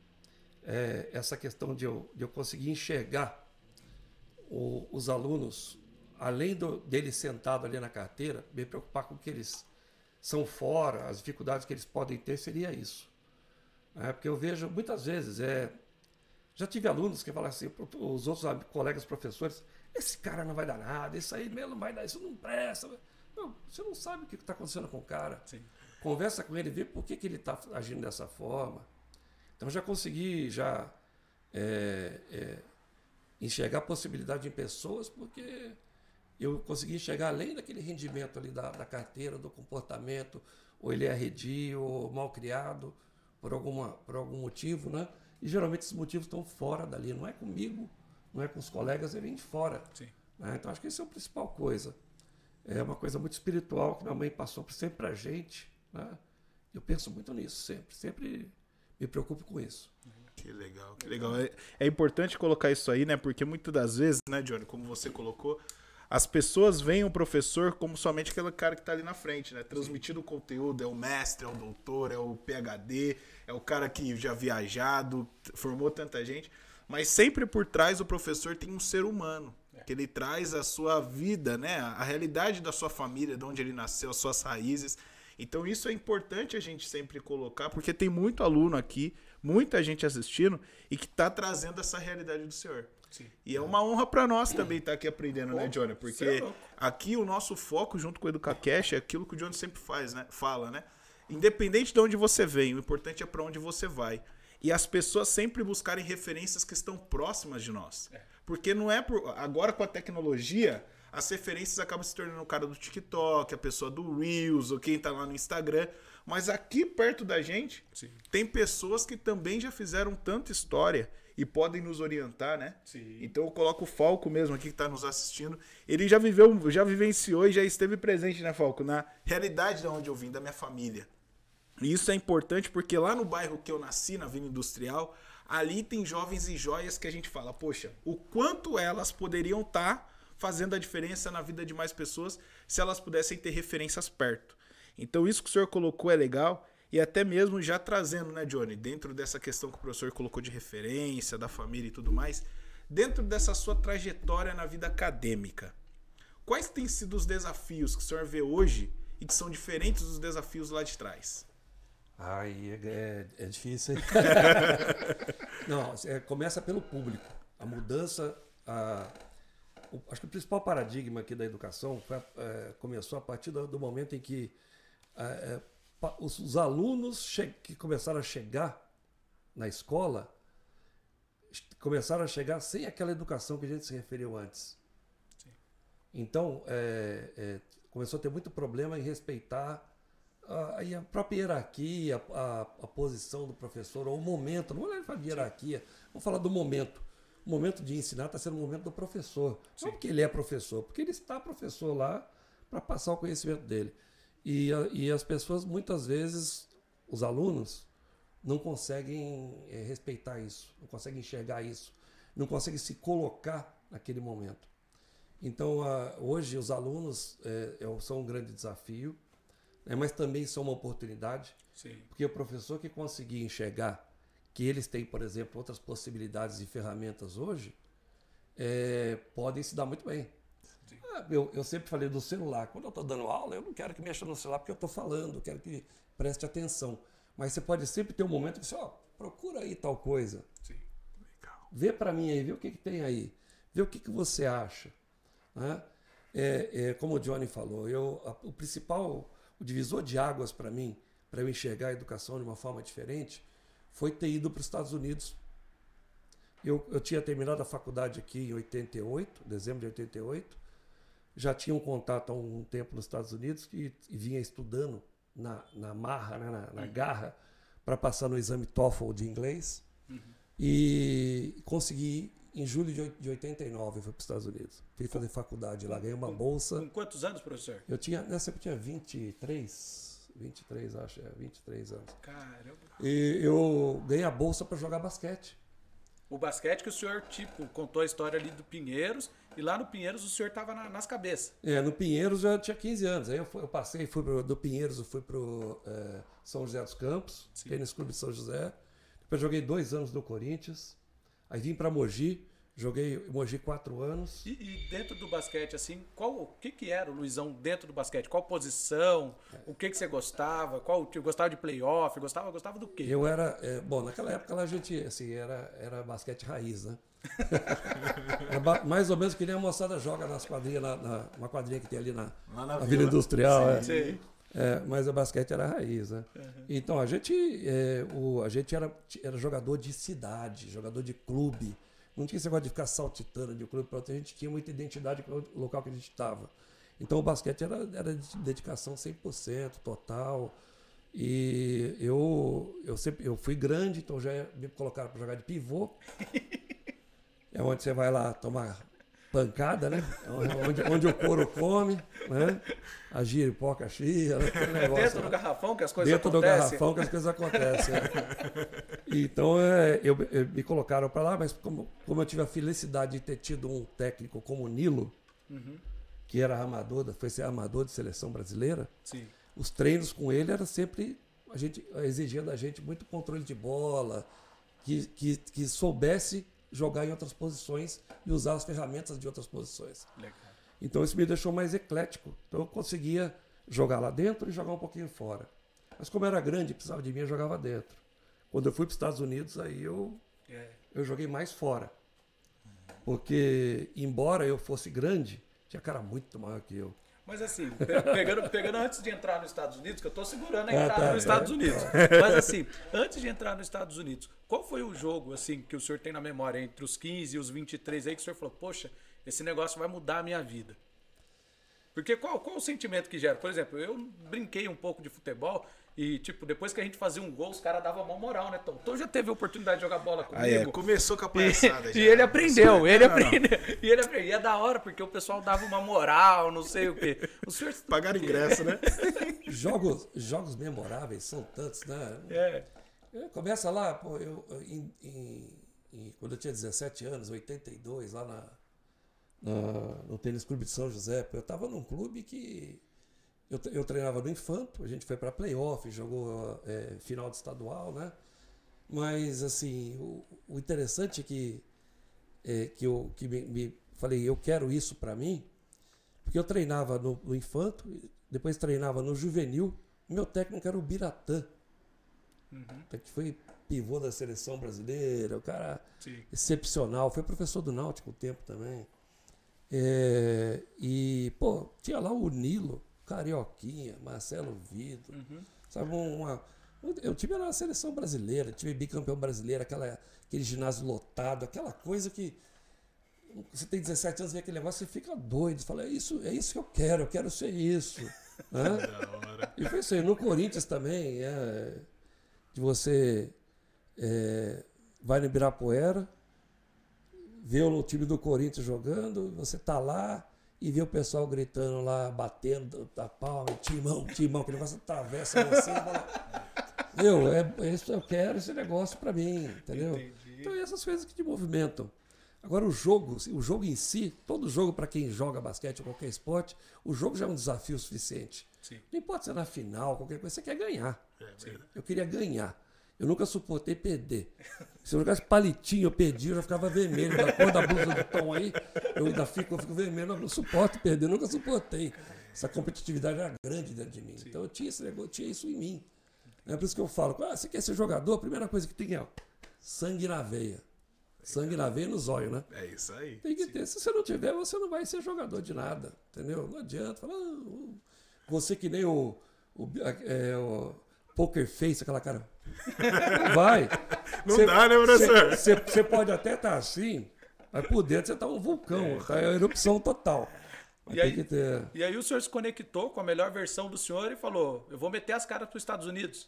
Speaker 5: é, essa questão de eu, de eu conseguir enxergar o, os alunos, além do, deles sentado ali na carteira, me preocupar com o que eles são fora, as dificuldades que eles podem ter, seria isso. É, porque eu vejo muitas vezes, é, já tive alunos que falam assim, os outros colegas professores, esse cara não vai dar nada, isso aí mesmo não vai dar, isso não presta. Não, você não sabe o que está acontecendo com o cara. Sim. Conversa com ele, vê por que, que ele está agindo dessa forma. Então já consegui já é, é, enxergar a possibilidade em pessoas, porque eu consegui enxergar além daquele rendimento ali da, da carteira, do comportamento, ou ele é arredio, ou mal criado, por, alguma, por algum motivo, né? E geralmente esses motivos estão fora dali, não é comigo, não é com os colegas, ele vem de fora. Né? Então acho que isso é a principal coisa. É uma coisa muito espiritual que minha mãe passou sempre para a gente. Né? Eu penso muito nisso sempre, sempre me preocupo com isso.
Speaker 4: Que legal, que legal. É, é importante colocar isso aí, né? Porque muitas das vezes, né, Johnny, como você colocou, as pessoas veem o professor como somente aquele cara que está ali na frente, né? Transmitindo o conteúdo, é o mestre, é o doutor, é o PhD, é o cara que já viajado, formou tanta gente. Mas sempre por trás o professor tem um ser humano. Que ele traz a sua vida, né? A realidade da sua família, de onde ele nasceu, as suas raízes. Então isso é importante a gente sempre colocar, porque tem muito aluno aqui, muita gente assistindo e que está trazendo essa realidade do senhor. Sim. E é uma honra para nós também estar tá aqui aprendendo, né, Pô, né, Johnny? Porque é aqui o nosso foco junto com o EducaCash é aquilo que o Johnny sempre faz, né? Fala, né? Independente de onde você vem, o importante é para onde você vai e as pessoas sempre buscarem referências que estão próximas de nós. É. Porque não é por, agora com a tecnologia, as referências acabam se tornando o cara do TikTok, a pessoa do Reels, ou quem tá lá no Instagram. Mas aqui perto da gente, Sim. tem pessoas que também já fizeram tanta história e podem nos orientar, né? Sim. Então eu coloco o Falco mesmo aqui que está nos assistindo. Ele já viveu, já vivenciou e já esteve presente, né, Falco? Na realidade de onde eu vim, da minha família. E isso é importante porque lá no bairro que eu nasci, na Vila Industrial, ali tem jovens e joias que a gente fala, poxa, o quanto elas poderiam estar tá fazendo a diferença na vida de mais pessoas se elas pudessem ter referências perto. Então isso que o senhor colocou é legal e até mesmo já trazendo, né, Johnny, dentro dessa questão que o professor colocou de referência, da família e tudo mais, dentro dessa sua trajetória na vida acadêmica, quais têm sido os desafios que o senhor vê hoje e que são diferentes dos desafios lá de trás?
Speaker 5: Ai, é, é, é difícil, hein? Não, é, começa pelo público. A mudança, a, o, acho que o principal paradigma aqui da educação foi, é, começou a partir do, do momento em que é, é os, os, alunos que começaram a chegar na escola começaram a chegar sem aquela educação que a gente se referiu antes. Sim. Então, é, começou a ter muito problema em respeitar a, a própria hierarquia, a, a, posição do professor, ou o momento, não vou falar de hierarquia, vou falar do momento. O momento de ensinar está sendo o momento do professor. Sim. Não porque ele é professor, porque ele está professor lá para passar o conhecimento dele. E, e as pessoas, muitas vezes, os alunos, não conseguem é, respeitar isso, não conseguem enxergar isso, não conseguem se colocar naquele momento. Então, uh, hoje, os alunos é, são um grande desafio né? mas também são uma oportunidade. Sim. Porque o professor que conseguir enxergar que eles têm, por exemplo, outras possibilidades e ferramentas hoje, é, podem se dar muito bem. Ah, eu, eu, sempre falei do celular. Quando eu estou dando aula, eu não quero que mexa no celular porque eu estou falando, eu quero que preste atenção. Mas você pode sempre ter um momento que você, ó, procura aí tal coisa. Sim. Legal. Vê para mim aí, vê o que, que tem aí. Vê o que, que você acha. Né? É, é, como o Johnny falou, eu, a, o principal o divisor de águas para mim, para eu enxergar a educação de uma forma diferente, foi ter ido para os Estados Unidos. Eu, eu tinha terminado a faculdade aqui em 88, dezembro de 88, já tinha um contato há um tempo nos Estados Unidos e, e vinha estudando na, na marra, né, na, na uhum. garra, para passar no exame TOEFL de inglês. Uhum. E consegui em julho de oit- de 89 eu fui para os Estados Unidos. Fui fazer faculdade lá, ganhei uma bolsa.
Speaker 3: Com quantos anos, professor?
Speaker 5: Eu tinha, nessa época eu tinha 23, 23 acho, é, 23 anos.
Speaker 3: Caramba.
Speaker 5: E eu ganhei a bolsa para jogar basquete.
Speaker 3: O basquete que o senhor, tipo, contou a história ali do Pinheiros, e lá no Pinheiros o senhor tava na- nas cabeças.
Speaker 5: É, no Pinheiros eu tinha 15 anos. Aí eu, fui- eu passei, fui pro, do Pinheiros, eu fui pro é, São José dos Campos, fiquei nesse clube de São José. Depois joguei dois anos no Corinthians. Aí vim para Mogi, joguei Mogi quatro anos.
Speaker 3: E, e dentro do basquete, assim, qual o que, que era o Luizão dentro do basquete? Qual posição? O que, que você gostava? Qual gostava de playoff? Gostava, gostava do quê?
Speaker 5: Eu era, é, bom, naquela época lá a gente, assim, era, era basquete raiz, né? Ba- mais ou menos que nem a moçada joga nas quadrinhas, na, na- uma quadrinha que tem ali na,
Speaker 4: na
Speaker 5: Vila. Industrial. é.
Speaker 3: Sei.
Speaker 5: É, mas o basquete era a raiz, né? Então a gente, é, o, a gente era, era jogador de cidade, jogador de clube. Não tinha esse negócio de ficar saltitando de clube para outro. A gente tinha muita identidade com o local que a gente estava. Então o basquete era, era de dedicação 100%, total. E eu, eu sempre eu fui grande, então já me colocaram para jogar de pivô. É onde você vai lá tomar pancada, né? Onde, onde o couro come, né? A giripoca chia, né? aquele negócio.
Speaker 3: Dentro do garrafão que as coisas
Speaker 5: Dentro do
Speaker 3: acontecem.
Speaker 5: garrafão que as coisas acontecem. é. Então, é, eu, eu- me colocaram para lá, mas como, como eu tive a felicidade de ter tido um técnico como o Nilo, que era amador, foi ser amador de seleção brasileira,
Speaker 3: Sim.
Speaker 5: os treinos com ele era sempre a gente exigia da gente muito controle de bola, que, que, que soubesse jogar em outras posições e usar as ferramentas de outras posições.
Speaker 3: Legal.
Speaker 5: Então isso me deixou mais eclético. Então eu conseguia jogar lá dentro e jogar um pouquinho fora. Mas como era grande, precisava de mim, eu jogava dentro. Quando eu fui para os Estados Unidos, aí eu,
Speaker 3: É.
Speaker 5: eu joguei mais fora. Porque, embora eu fosse grande, tinha cara muito maior que eu.
Speaker 3: Mas assim, pe- pegando, pegando antes de entrar nos Estados Unidos, que eu tô segurando a
Speaker 5: Ah,
Speaker 3: entrada
Speaker 5: tá,
Speaker 3: nos
Speaker 5: é.
Speaker 3: Estados Unidos. Mas assim, antes de entrar nos Estados Unidos, qual foi o jogo assim que o senhor tem na memória entre os 15 e os 23 aí que o senhor falou, poxa, esse negócio vai mudar a minha vida? Porque qual, qual o sentimento que gera? Por exemplo, eu brinquei um pouco de futebol e, tipo, depois que a gente fazia um gol, os caras davam uma moral, né, Tom? Tom já teve a oportunidade de jogar bola comigo.
Speaker 4: Aí é, começou com a
Speaker 3: E,
Speaker 4: palhaçada já.
Speaker 3: e ele aprendeu, ele
Speaker 4: Não, não.
Speaker 3: aprendeu. E ele aprendeu. E é da hora, porque o pessoal dava uma moral, não sei o quê. O senhor.
Speaker 4: Pagaram ingresso, né?
Speaker 5: Jogos, jogos memoráveis são tantos, né?
Speaker 3: É.
Speaker 5: É, Começa lá, pô, eu, em- em- em- quando eu tinha 17 anos, 82, lá na, na- no Tênis Clube de São José, pô, eu estava num clube que eu, eu treinava no Infanto, a gente foi para playoff, jogou é, final de estadual, né? Mas, assim, o, o interessante é que, é, que eu que me, me falei, eu quero isso para mim, porque eu treinava no, no Infanto, depois treinava no Juvenil, meu técnico era o Biratã que foi pivô da seleção brasileira, o cara
Speaker 3: Sim.
Speaker 5: excepcional, foi professor do Náutico um tempo também. É, e, pô, tinha lá o Nilo, Carioquinha, Marcelo Vido, sabe, uma... Eu tive na seleção brasileira, tive bicampeão brasileiro, aquela, aquele ginásio lotado, aquela coisa que você tem 17 anos, vê aquele negócio, você fica doido, fala, é isso, é isso que eu quero, eu quero ser isso. né? E foi isso aí. No Corinthians também, é, de você é, vai no Ibirapuera, vê o time do Corinthians jogando, você tá lá e vê o pessoal gritando lá, batendo da palma, timão, timão, aquele negócio atravessa você. e Meu, é, é isso eu quero esse negócio pra mim, entendeu?
Speaker 3: Entendi.
Speaker 5: Então é essas coisas que te movimentam. Agora o jogo, o jogo em si, todo jogo para quem joga basquete ou qualquer esporte, o jogo já é um desafio suficiente.
Speaker 3: Sim.
Speaker 5: Não importa se é na final, qualquer coisa, você quer ganhar.
Speaker 4: É, verdade.
Speaker 5: Eu queria ganhar. Eu nunca suportei perder. Se eu jogasse palitinho, eu perdi, eu já ficava vermelho. Da cor da blusa do Tom aí, eu ainda fico, eu fico vermelho, eu não suporto perder, eu nunca suportei. Essa competitividade era grande dentro de mim. Então eu tinha esse negócio, eu tinha isso em mim. É por isso que eu falo, ah, você quer ser jogador? A primeira coisa que tem é ó, sangue na veia. Sangue na veia e nos olhos, né?
Speaker 4: É isso aí.
Speaker 5: Tem que ter. Se você não tiver, você não vai ser jogador de nada. Entendeu? Não adianta. Falar, ah, você que nem o, o, é, o Poker Face, aquela cara. Vai.
Speaker 4: Não dá, né, professor?
Speaker 5: Você, pode até estar assim, mas por dentro você está um vulcão. Tá em erupção total.
Speaker 3: E aí-
Speaker 5: ter.
Speaker 3: E aí o senhor se conectou com a melhor versão do senhor e falou: eu vou meter as caras para os Estados Unidos.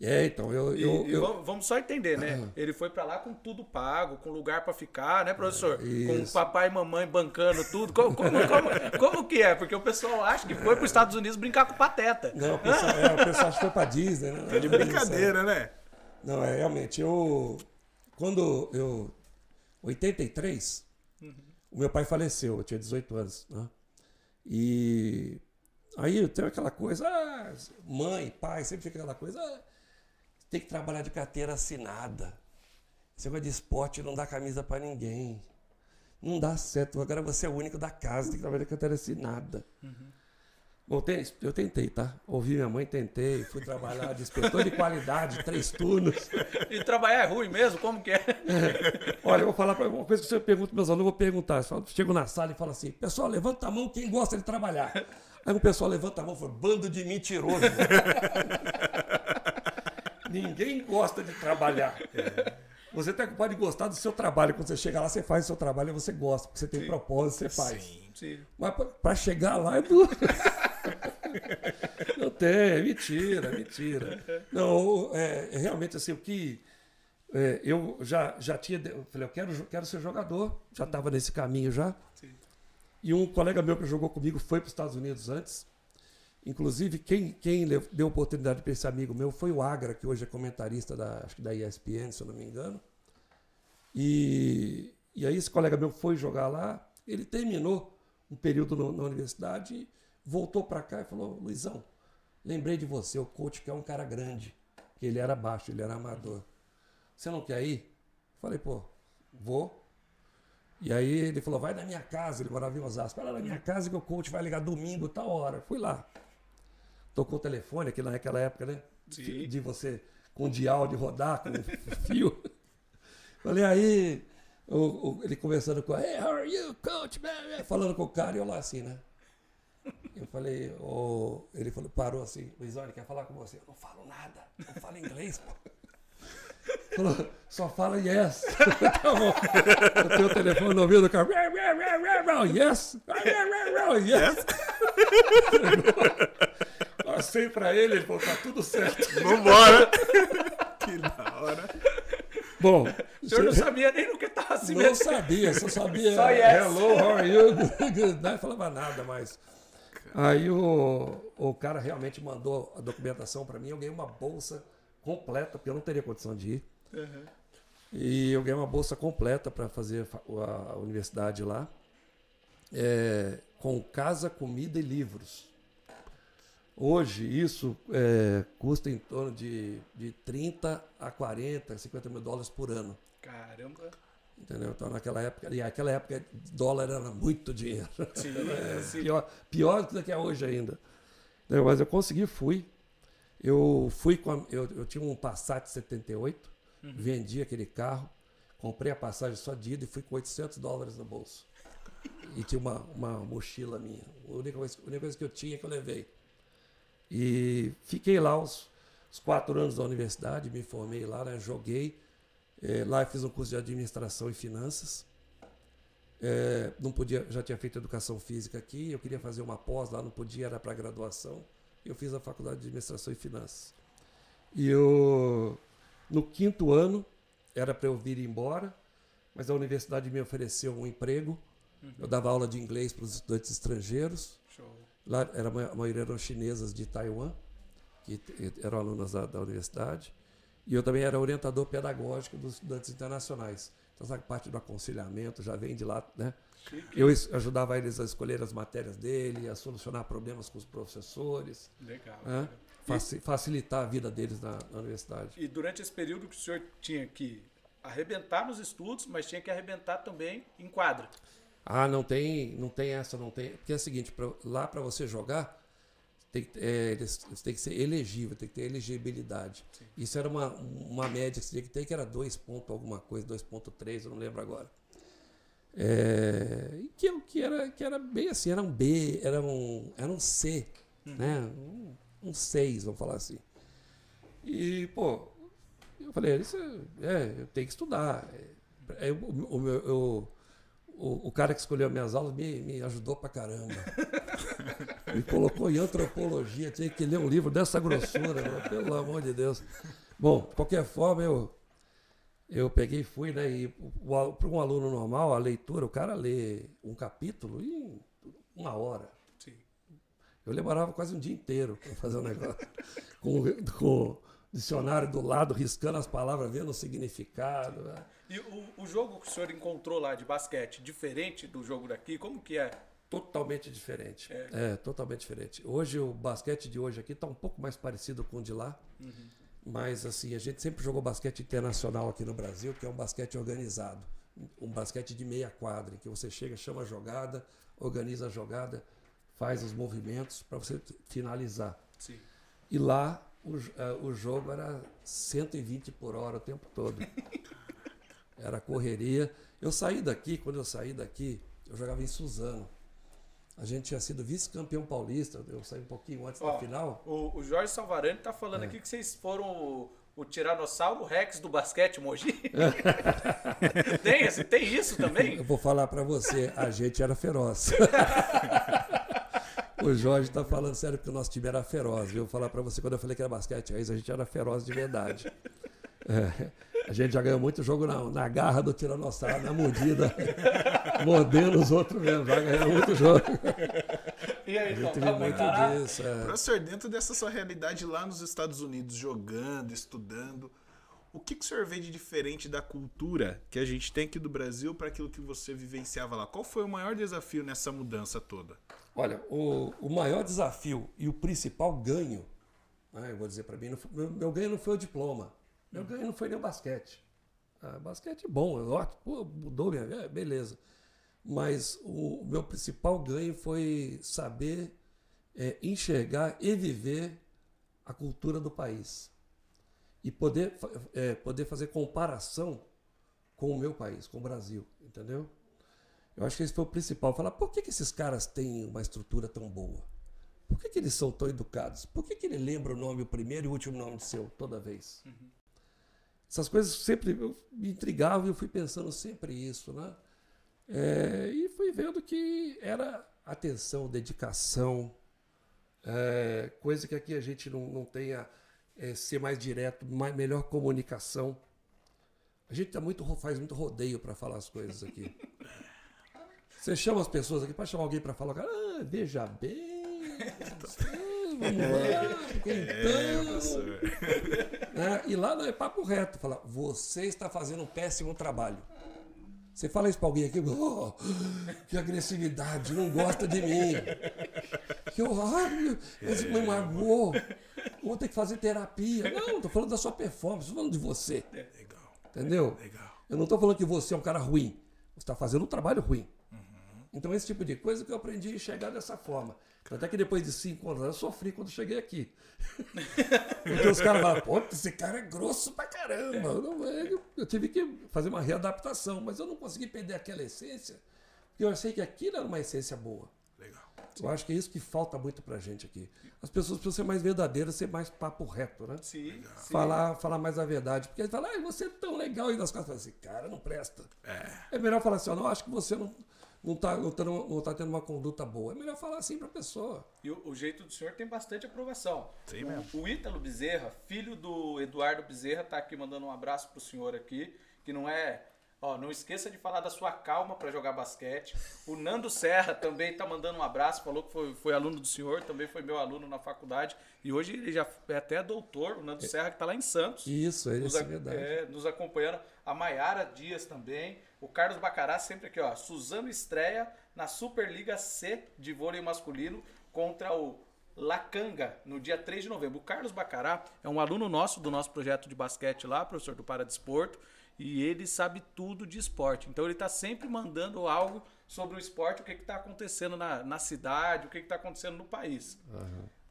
Speaker 5: É, então, eu.
Speaker 3: E,
Speaker 5: eu, eu-
Speaker 3: vamos- vamos só entender, né? Ele foi pra lá com tudo pago, com lugar pra ficar, né, professor? Com
Speaker 5: Isso.
Speaker 3: papai e mamãe bancando tudo. Como, como, como- como que é? Porque o pessoal acha que foi pros Estados Unidos brincar com pateta.
Speaker 5: Não, o pessoal, é, o pessoal acha que foi pra Disney, né?
Speaker 4: Tá de brincadeira, né?
Speaker 5: Não, é realmente, eu. Quando eu. 83, o meu pai faleceu, eu tinha 18 anos, né? E aí eu tenho aquela coisa, ah, mãe, pai, sempre fica aquela coisa, ah, tem que trabalhar de carteira assinada. Esse negócio de esporte não dá camisa pra ninguém. Não dá certo. Agora você é o único da casa, tem que trabalhar de carteira assinada. Bom, tem- eu tentei, tá? Ouvi minha mãe, tentei, fui trabalhar de inspetor de qualidade, três turnos.
Speaker 3: E trabalhar é ruim mesmo? Como que é?
Speaker 5: Olha, eu vou falar para uma coisa que você pergunta para meus alunos, eu vou perguntar. Eu chego na sala e falo assim: pessoal, levanta a mão quem gosta de trabalhar. Aí o pessoal levanta a mão e fala: bando de mentiroso. Ninguém gosta de trabalhar. Você até pode gostar do seu trabalho. Quando você chega lá, você faz o seu trabalho e você gosta, porque você tem propósito, você faz.
Speaker 4: Sim.
Speaker 3: Sim.
Speaker 5: Mas para chegar lá é duro. Não tem, é mentira, é mentira. Não, é, é realmente assim, o que. é, eu já, já tinha. Eu falei, eu quero, quero ser jogador, já estava nesse caminho já. E um colega meu que jogou comigo foi para os Estados Unidos antes. Inclusive, quem, quem deu oportunidade para esse amigo meu foi o Agra, que hoje é comentarista da, acho que da ESPN, se eu não me engano. E, e aí esse colega meu foi jogar lá, ele terminou um período no- na universidade, voltou para cá e falou, Luizão, lembrei de você, o coach que é um cara grande, que ele era baixo, ele era amador. Você não quer ir? Falei, pô, vou. E aí ele falou, vai na minha casa, ele morava em Osasco, vai lá na minha casa que o coach vai ligar domingo, tal hora. Fui lá. Tocou o telefone, aqui naquela época, né?
Speaker 3: Sim.
Speaker 5: De você, com dial de rodar, com fio. Falei, aí, o- o- ele conversando com, hey, how are you, coach? Falando com o cara, e eu lá assim, né? Eu falei, ô, ele falou, parou assim, Luizão, ele quer falar com você. Eu não falo nada, não falo inglês, pô. Falou, só fala yes. tá bom. Eu tenho o telefone no ouvido do cara. Yes. Yes. Passei pra ele, ele falou, tá tudo certo.
Speaker 4: Vambora! que da hora.
Speaker 5: Bom,
Speaker 3: O senhor não sabia nem no que tava se
Speaker 5: não
Speaker 3: metendo.
Speaker 5: sabia, só sabia
Speaker 3: Só yes.
Speaker 5: hello, how are you? Não falava nada mais. Aí o, o cara realmente mandou a documentação para mim, eu ganhei uma bolsa completa, porque eu não teria condição de ir. E eu ganhei uma bolsa completa para fazer a fa- a, a universidade lá, é, com casa, comida e livros. Hoje isso é, custa em torno de, de 30 a 40, 50 mil dólares por ano.
Speaker 3: Caramba.
Speaker 5: Entendeu? Então naquela época, e naquela época dólar era muito dinheiro.
Speaker 3: Sim,
Speaker 5: É,
Speaker 3: sim.
Speaker 5: pior, pior do que é hoje ainda. Entendeu? Mas eu consegui, fui. Eu fui com a- eu, eu tinha um Passat 78, vendi aquele carro, comprei a passagem só de ida e fui com 800 dólares no bolso. E tinha uma, uma mochila minha. A única, coisa, a única coisa que eu tinha que eu levei. E fiquei lá os, quatro anos da universidade, me formei lá, né? joguei. Eh, lá eu fiz um curso de administração e finanças. Eh, não podia, já tinha feito educação física aqui, eu queria fazer uma pós lá, não podia, era para graduação. Eu fiz a faculdade de administração e finanças. E eu, no quinto ano, era para eu vir embora, mas a universidade me ofereceu um emprego. Eu dava aula de inglês para os estudantes estrangeiros. Lá era, a ma- a maioria eram chinesas de Taiwan, que eram alunas da, da universidade. E eu também era orientador pedagógico dos estudantes internacionais. Então, essa parte do aconselhamento já vem de lá, né? Eu es- ajudava eles a escolher as matérias dele, a solucionar problemas com os professores,
Speaker 3: Legal.
Speaker 5: né? Faci- facilitar a vida deles na, na universidade.
Speaker 3: E durante esse período que o senhor tinha que arrebentar nos estudos, mas tinha que arrebentar também em quadra.
Speaker 5: Ah, não tem, não tem essa, não tem. Porque é o seguinte, pra- lá para você jogar, tem, que- é, tem que ser elegível, tem que ter elegibilidade. Isso era uma, uma média que você tinha que ter, que era 2 ponto alguma coisa, 2.3, eu não lembro agora. É, que, eu- que, era, que era bem assim, era um B, era um, era um C, né? Um, um 6, vamos falar assim. E, pô, eu falei, isso é, é, eu tenho que estudar. É, é, o, o meu- eu- o, o cara que escolheu minhas aulas me, me ajudou pra caramba. me colocou em antropologia, tinha que ler um livro dessa grossura, pelo amor de Deus. Bom, de qualquer forma, eu, eu peguei e fui, né? E para um aluno normal, a leitura, o cara lê um capítulo em uma hora.
Speaker 3: Sim.
Speaker 5: Eu demorava quase um dia inteiro para fazer um negócio. com, com dicionário do lado, riscando as palavras, vendo o significado. Né?
Speaker 3: E o, o jogo que o senhor encontrou lá de basquete, diferente do jogo daqui, como que é?
Speaker 5: Totalmente diferente.
Speaker 3: É.
Speaker 5: É, totalmente diferente. Hoje, o basquete de hoje aqui está um pouco mais parecido com o de lá. Mas, assim, a gente sempre jogou basquete internacional aqui no Brasil, que é um basquete organizado. Um basquete de meia quadra, em que você chega, chama a jogada, organiza a jogada, faz os movimentos para você finalizar.
Speaker 3: Sim.
Speaker 5: E lá, o, eh, o jogo era 120 por hora o tempo todo. Era correria. Eu saí daqui, quando eu saí daqui, eu jogava em Suzano. A gente tinha sido vice-campeão paulista, eu saí um pouquinho antes
Speaker 3: Ó,
Speaker 5: da final.
Speaker 3: O, o Jorge Salvarani tá falando
Speaker 5: É.
Speaker 3: aqui que vocês foram o, Tiranossauro Rex do basquete Mogi. tem, tem isso também?
Speaker 5: Eu vou falar pra você, a gente era feroz. o Jorge tá falando sério porque o nosso time era feroz. viu? Eu vou falar pra você, quando eu falei que era basquete raiz, a gente era feroz de verdade. É, a gente já ganhou muito jogo na, na garra do Tiranossauro, na mordida, mordendo os outros mesmo. Já ganhou muito jogo.
Speaker 3: E aí, então, tá bom,
Speaker 5: muito disso. é.
Speaker 4: Professor, dentro dessa sua realidade lá nos Estados Unidos, jogando, estudando, o que, que o senhor vê de diferente da cultura que a gente tem aqui do Brasil para aquilo que você vivenciava lá? Qual foi o maior desafio nessa mudança toda?
Speaker 5: Olha, o, o maior desafio e o principal ganho, né, eu vou dizer para mim, não meu, meu ganho não foi o diploma. Meu ganho não foi nem o basquete. Ah, basquete é bom, é ótimo, pô, mudou minha vida, é, beleza. Mas o meu principal ganho foi saber é, enxergar e viver a cultura do país. E poder, é, poder fazer comparação com o meu país, com o Brasil, entendeu? Eu acho que esse foi o principal. Falar, por que, que esses caras têm uma estrutura tão boa? Por que, que eles são tão educados? Por que, que ele lembra o nome, o primeiro e o último nome seu, toda vez? Essas coisas sempre me intrigavam e eu fui pensando sempre isso, né? É, e fui vendo que era atenção, dedicação, é, coisa que aqui a gente não, não tenha é, ser mais direto, mais, melhor comunicação. A gente tá muito, faz muito rodeio para falar as coisas aqui. Você chama as pessoas aqui para chamar alguém para falar, ah, veja bem, vamos lá, então. né? E lá não é papo reto, fala, você está fazendo um péssimo trabalho. Você fala isso para alguém aqui, oh, que agressividade, não gosta de mim. Que horror, você me magoou. Vou ter que fazer terapia. Não, estou falando da sua performance, estou falando de você.
Speaker 4: Legal,
Speaker 5: Entendeu?
Speaker 4: legal.
Speaker 5: Eu não estou falando que você é um cara ruim. Você está fazendo um trabalho ruim. Então, esse tipo de coisa que eu aprendi a enxergar dessa forma. Até que depois de cinco anos eu sofri quando cheguei aqui. Porque os caras falam, pô, esse cara é grosso pra caramba. Eu, não- eu- eu tive que fazer uma readaptação, mas eu não consegui perder aquela essência, porque eu achei que aquilo era uma essência boa.
Speaker 4: Legal.
Speaker 5: Eu acho que é isso que falta muito pra gente aqui. As pessoas precisam ser mais verdadeiras, ser mais papo reto, né?
Speaker 3: Sim, sim.
Speaker 5: falar, falar mais a verdade. Porque ele fala, ah, você é tão legal. E nas costas fala assim, cara, não presta. É, melhor falar assim, ó, não, acho que você não, não, tá, não, tá, não tá tendo uma conduta boa. É melhor falar assim pra pessoa.
Speaker 3: E o, o jeito do senhor tem bastante aprovação.
Speaker 4: Sim
Speaker 3: o,
Speaker 4: mesmo.
Speaker 3: o Ítalo Bezerra, filho do Eduardo Bezerra, tá aqui mandando um abraço pro senhor aqui, que não é. Ó, não esqueça de falar da sua calma para jogar basquete. O Nando Serra também tá mandando um abraço, falou que foi, foi aluno do senhor, também foi meu aluno na faculdade. E hoje ele já é até doutor, o Nando Serra, que tá lá em Santos.
Speaker 5: Isso, é
Speaker 3: nos,
Speaker 5: isso, é
Speaker 3: a-
Speaker 5: verdade.
Speaker 3: é, nos acompanhando. A Maiara Dias também. O Carlos Bacará sempre aqui, ó. Suzano estreia na Superliga C de vôlei masculino contra o Lacanga no dia 3 de novembro. O Carlos Bacará é um aluno nosso do nosso projeto de basquete lá, professor do Paradesporto, e ele sabe tudo de esporte. Então ele está sempre mandando algo sobre o esporte, o que está acontecendo na, na cidade, o que está acontecendo no país.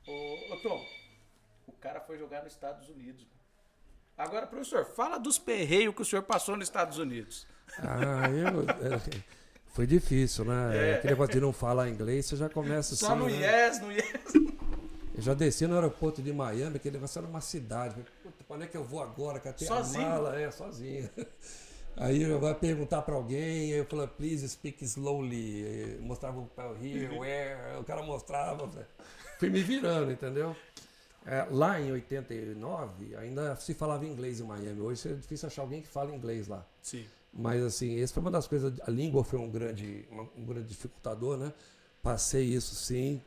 Speaker 3: Ô, ô, Tom, o cara foi jogar nos Estados Unidos. Agora, professor, fala dos perreios que o senhor passou nos Estados Unidos.
Speaker 5: Ah, eu. é, foi difícil, né? Aquele negócio de não falar inglês, você já começa
Speaker 3: Só
Speaker 5: assim.
Speaker 3: no
Speaker 5: né?
Speaker 3: yes, no yes.
Speaker 5: Eu já desci no aeroporto de Miami, aquele negócio era uma cidade. Puta, pra onde é que eu vou agora? Catei
Speaker 3: Sozinho?
Speaker 5: a mala, é, sozinho. Aí eu vou perguntar para alguém, aí eu falo, please speak slowly. Eu mostrava o papel here, where, o cara mostrava. Fui me virando, entendeu? É, lá em 89, ainda se falava inglês em Miami. Hoje é difícil achar alguém que fala inglês lá.
Speaker 3: Sim.
Speaker 5: Mas assim, esse foi uma das coisas. A língua foi um grande, um grande dificultador, né? Passei isso sim.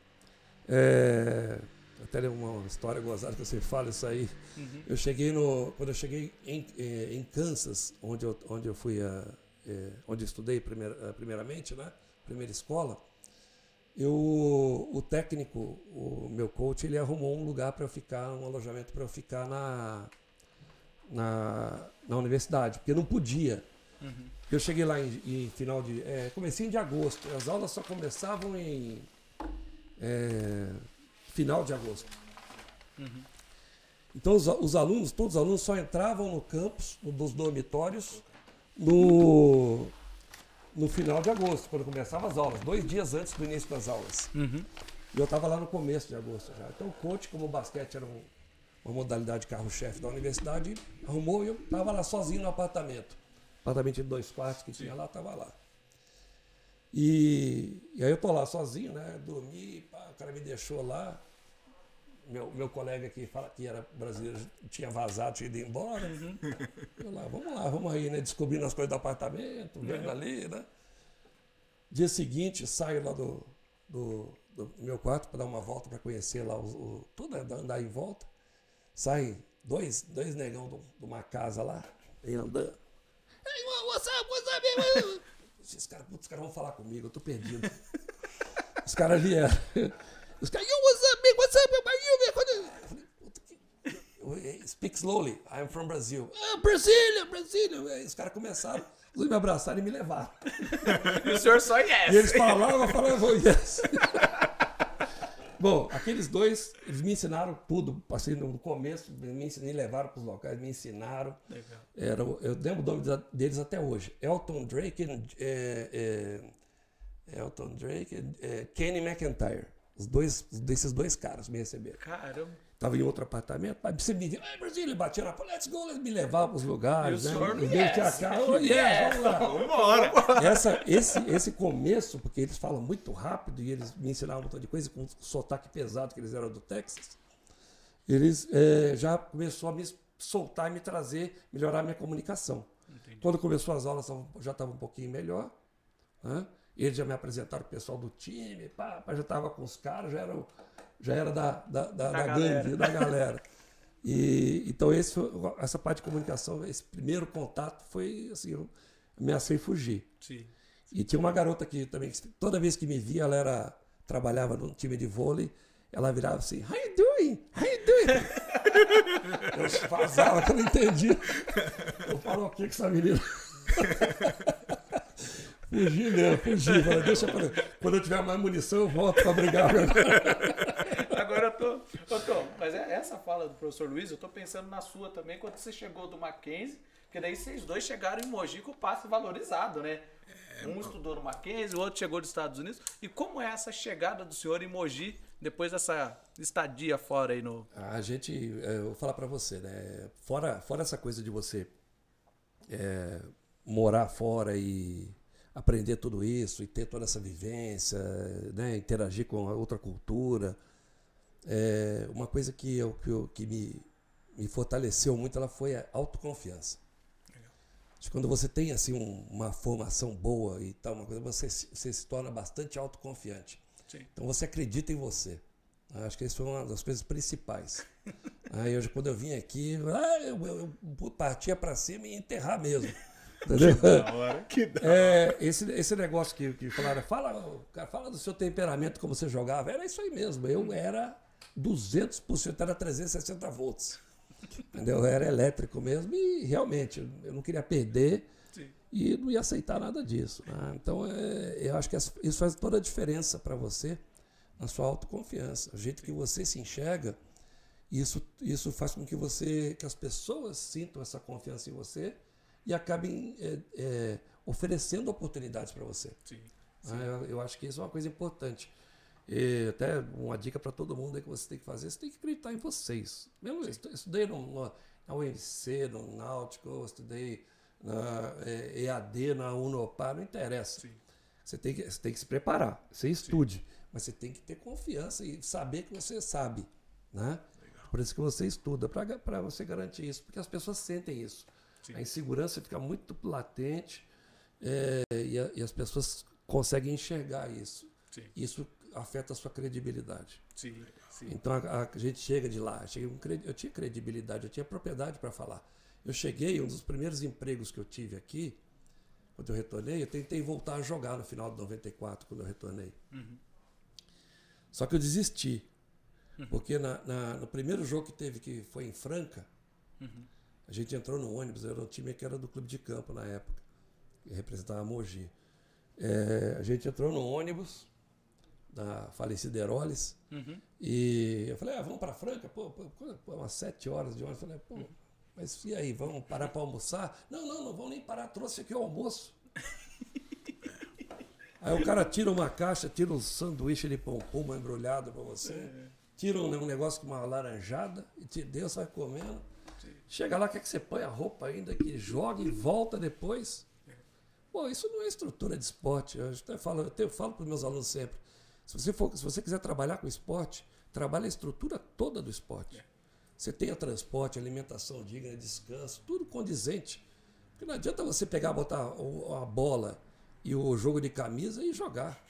Speaker 5: É, até uma história gozada que você fala isso aí. Uhum. Eu cheguei no. Quando eu cheguei em, eh, em Kansas, onde eu, onde eu fui a, é, onde eu estudei primeir, primeiramente, né? Primeira escola, eu, o técnico, o meu coach, ele arrumou um lugar para eu ficar, um alojamento para eu ficar na, na, na universidade, porque eu não podia. Uhum. Eu cheguei lá em, em final de. É, comecinho de agosto. As aulas só começavam em. É, final de agosto. Uhum. Então os, os, alunos, todos os alunos só entravam no campus, no, dos dormitórios, no, no final de agosto, quando começavam as aulas, dois dias antes do início das aulas. Uhum. E eu estava lá no começo de agosto já. Então o coach, como o basquete era um, uma modalidade carro-chefe da universidade, arrumou e eu estava lá sozinho no apartamento. Apartamento de dois quartos que Sim. tinha lá, estava lá. E, e, aí eu tô lá sozinho, né? Dormi, pá, o cara me deixou lá meu, meu colega que fala que era brasileiro tinha vazado, tinha ido embora. Uhum. Eu lá, vamos lá, vamos aí, né? Descobrindo as coisas do apartamento, vendo uhum. ali, né? Dia seguinte, saio lá do, do, do meu quarto para dar uma volta, para conhecer lá o, o, tudo, né? andar em volta. Saem dois, dois negão de uma casa lá, e andando. Hey, what's up, what's up? Esses caras, os caras vão falar comigo, eu tô perdido. Os caras vieram. Os caras, yo, what's up, man? What's up, man? You, Speak slowly. I'm from Brazil. Ah, Brasília, Brasília. Os caras começaram, me abraçaram e me levaram.
Speaker 3: e o senhor só yes.
Speaker 5: E eles falavam, falavam yes. Bom, aqueles dois, eles me ensinaram tudo. Passei no começo, me, me levaram para os locais, me ensinaram. Legal. Era, eu lembro o nome deles até hoje. Elton Drake, é, é, Elton Drake, é, Kenny McIntyre. Os dois, desses dois caras me receberam.
Speaker 3: Caramba.
Speaker 5: Tava em outro apartamento, aí você me viu, ah, Brasília, batia na porta, let's go, let's me levar para os lugares.
Speaker 3: E
Speaker 5: né?
Speaker 3: o senhor, yes.
Speaker 5: Cá, oh, yes, yes, vamos lá.
Speaker 3: Vamos embora.
Speaker 5: Essa, esse, esse começo, porque eles falam muito rápido e eles me ensinavam um montão de coisa, com o sotaque pesado que eles eram do Texas, eles é, já começou a me soltar e me trazer, melhorar a minha comunicação. Entendi. Quando começou as aulas, já estava um pouquinho melhor. Né? Eles já me apresentaram o pessoal do time, pá, já estava com os caras, já era, já era da, da, da, da gangue, da galera. E, então esse essa parte de comunicação, esse primeiro contato foi assim, eu ameacei fugir.
Speaker 3: Sim.
Speaker 5: E tinha uma garota que também, toda vez que me via, ela era, trabalhava num time de vôlei, ela virava assim, how you doing? How you doing? eu vazava, que eu não entendia. Eu falo o que com essa menina? Fugi mesmo, fugi. Falei, deixa pra... Quando eu tiver mais munição, eu volto para brigar.
Speaker 3: Agora eu tô. Ô, Tom, mas é essa fala do professor Luiz, eu tô pensando na sua também, quando você chegou do Mackenzie, porque daí vocês dois chegaram em Mogi com o passe valorizado, né? É, um estudou no Mackenzie, o outro chegou dos Estados Unidos. E como é essa chegada do senhor em Mogi depois dessa estadia fora aí no.
Speaker 5: A gente, é, eu vou falar para você, né? Fora, fora essa coisa de você é, morar fora e aprender tudo isso e ter toda essa vivência, né, interagir com a outra cultura. É, uma coisa que, eu, que, eu, que me, me fortaleceu muito ela foi a autoconfiança. Acho que quando você tem assim um, uma formação boa e tal, uma coisa, você, você se torna bastante autoconfiante. Sim. Então você acredita em você. Acho que isso foi uma das coisas principais. Aí hoje, quando eu vim aqui, eu, eu, eu partia para cima e enterrar mesmo. Entendeu? Que da hora. Que da hora. É, esse, esse negócio que, que falaram, fala, cara, fala do seu temperamento, como você jogava. Era isso aí mesmo. Eu era 200%, era 360 volts. Entendeu? Eu era elétrico mesmo e realmente eu não queria perder Sim. e não ia aceitar nada disso. Né? Então é, eu acho que isso faz toda a diferença para você na sua autoconfiança. O jeito que você se enxerga, isso, isso faz com que você, que as pessoas sintam essa confiança em você e acabem é, é, oferecendo oportunidades para você. Sim, sim. Ah, eu, eu, acho que isso é uma coisa importante. E até uma dica para todo mundo é que você tem que fazer, você tem que acreditar em vocês. Mesmo eu estudei no, na UNC, no Náutico, estudei na é, EAD, na Unopar, não interessa.
Speaker 3: Sim.
Speaker 5: Você tem, que, você tem que se preparar, você estude, mas você tem que ter confiança e saber que você sabe. Né? Por isso que você estuda, para você garantir isso, porque as pessoas sentem isso.
Speaker 3: Sim.
Speaker 5: A insegurança fica muito latente é, e, a, e, as pessoas conseguem enxergar isso.
Speaker 3: Sim.
Speaker 5: Isso afeta a sua credibilidade.
Speaker 3: Sim.
Speaker 5: Então a, a, gente chega de lá, eu, eu tinha credibilidade, eu tinha propriedade para falar. Eu cheguei, um dos primeiros empregos que eu tive aqui, quando eu retornei, eu tentei voltar a jogar no final de 94, quando eu retornei.
Speaker 3: Uhum.
Speaker 5: Só que eu desisti. Uhum. Porque na, na, no primeiro jogo que teve, que foi em Franca,
Speaker 3: uhum.
Speaker 5: A gente entrou no ônibus, era um time que era do clube de campo na época, que representava a Mogi. É, a gente entrou no ônibus da falecida Heroles,
Speaker 3: uhum.
Speaker 5: e eu falei, ah, vamos para Franca? Pô, pô, pô, umas sete horas de ônibus. Eu falei, pô, mas e aí, vamos parar para almoçar? Não, não, não vamos nem parar, trouxe aqui o almoço. aí o cara tira uma caixa, tira um sanduíche de pão puma embrulhado para você, tira um, um, negócio com uma laranjada e te deu, você vai comendo. Chega lá, quer que você põe a roupa ainda, que joga e volta depois. Pô, isso não é estrutura de esporte. Eu até falo, eu, eu falo para os meus alunos sempre. Se você, for, se você quiser trabalhar com esporte, trabalhe a estrutura toda do esporte. Você tenha transporte, alimentação digna, descanso, tudo condizente. Porque não adianta você pegar, botar a bola e o jogo de camisa e jogar.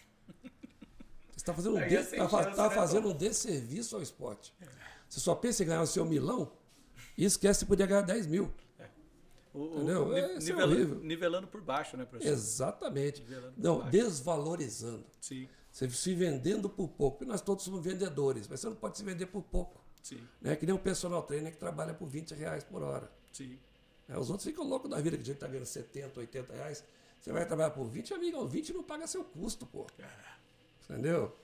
Speaker 5: Você está fazendo, um, de, tá, tá né, fazendo um desserviço ao esporte. Você só pensa em ganhar o seu milão e esquece de poder ganhar 10 mil.
Speaker 3: O, Entendeu? O, é, nivelando, nivelando, por baixo, né, professor?
Speaker 5: Exatamente. Não, desvalorizando.
Speaker 3: Sim.
Speaker 5: Você se vendendo por pouco. Porque nós todos somos vendedores, mas você não pode se vender por pouco.
Speaker 3: Sim.
Speaker 5: Né? Que nem um personal trainer que trabalha por 20 reais por hora.
Speaker 3: Sim.
Speaker 5: É, os outros ficam loucos da vida, que a gente está ganhando 70, 80 reais. Você vai trabalhar por 20, amigo, 20 não paga seu custo, pô. Entendeu?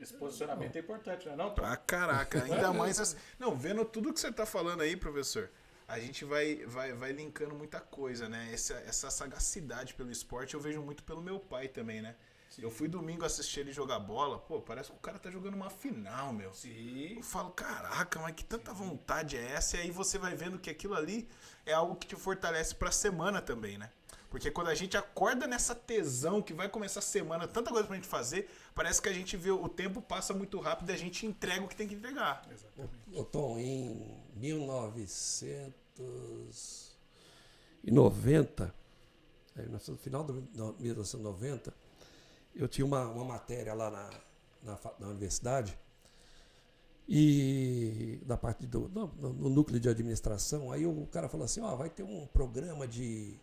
Speaker 3: Esse posicionamento é importante, não é não?
Speaker 4: Pra caraca, ainda mais assim. Não, vendo tudo que você tá falando aí, professor, a gente vai, vai, vai linkando muita coisa, né? Essa, essa sagacidade pelo esporte eu vejo muito pelo meu pai também, né? Sim. Eu fui domingo assistir ele jogar bola, pô, parece que o cara tá jogando uma final, meu.
Speaker 3: Sim.
Speaker 4: Eu falo, caraca, mas que tanta Sim. vontade é essa? E aí você vai vendo que aquilo ali é algo que te fortalece pra semana também, né? Porque quando a gente acorda nessa tesão que vai começar a semana, tanta coisa pra gente fazer, parece que a gente vê o tempo passa muito rápido e a gente entrega o que tem que entregar.
Speaker 5: Exatamente. Ô, Tom, em 1990, no final de 1990, eu tinha uma, uma matéria lá na, na, na, universidade e da parte do no, no, núcleo de administração, aí o cara falou assim, ó, vai ter um programa de,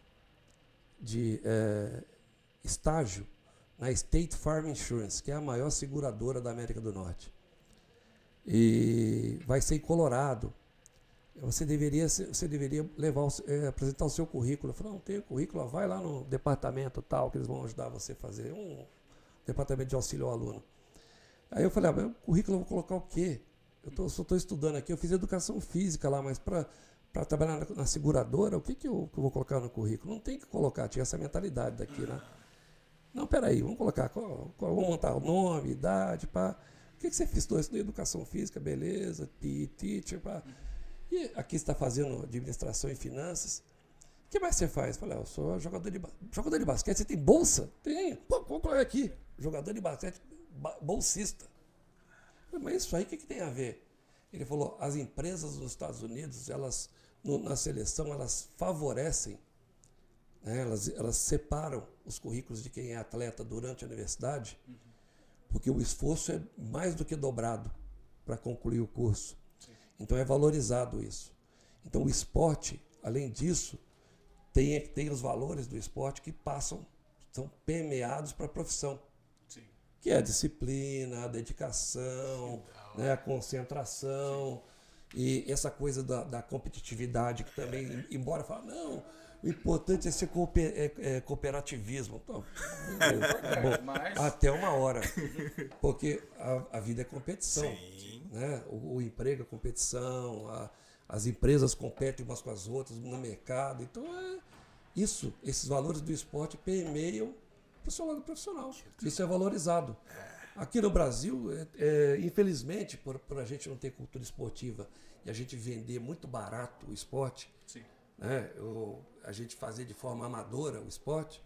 Speaker 5: de é, estágio na State Farm Insurance, que é a maior seguradora da América do Norte. E vai ser em Colorado. Você deveria, você deveria levar, é, apresentar o seu currículo. Eu falei, não, tenho currículo, vai lá no departamento tal, que eles vão ajudar você a fazer um departamento de auxílio ao aluno. Aí eu falei, ah, meu currículo eu vou colocar o quê? Eu tô, só estou estudando aqui, eu fiz educação física lá, mas para trabalhar na, na, seguradora, o que, que eu, que, eu, vou colocar no currículo? Não tem que colocar, tinha essa mentalidade daqui, né? Não, peraí, vamos colocar, qual, qual, vamos montar o nome, idade, pá. O que, que você fez? Estudando educação física, beleza, teacher, pá. E aqui está fazendo administração e finanças. O que mais você faz? Falei, ah, eu sou jogador de, jogador de basquete. Você tem bolsa? Tem. Pô, colocar aqui jogador de basquete bolsista. Mas isso aí o que, que tem a ver? Ele falou, as empresas dos Estados Unidos, elas no, na seleção, elas favorecem, né, elas, elas separam os currículos de quem é atleta durante a universidade, uhum. porque o esforço é mais do que dobrado para concluir o curso. Sim. Então é valorizado isso. Então o esporte, além disso, tem, tem os valores do esporte que passam, são permeados para a profissão que é a disciplina, a dedicação, né, a concentração Sim. e essa coisa da, da, competitividade que também, embora fale, não, o importante é ser cooper, é, é cooperativismo. Então, bom, até uma hora. Porque a, a vida é competição. Né? O, o, emprego é competição, a, as empresas competem umas com as outras no mercado. Então é isso, esses valores do esporte permeiam para o seu lado profissional. Isso é valorizado. Aqui no Brasil, é, é, infelizmente, por, por, a gente não ter cultura esportiva e a gente vender muito barato o esporte,
Speaker 3: Sim.
Speaker 5: né, o, a gente fazer de forma amadora o esporte,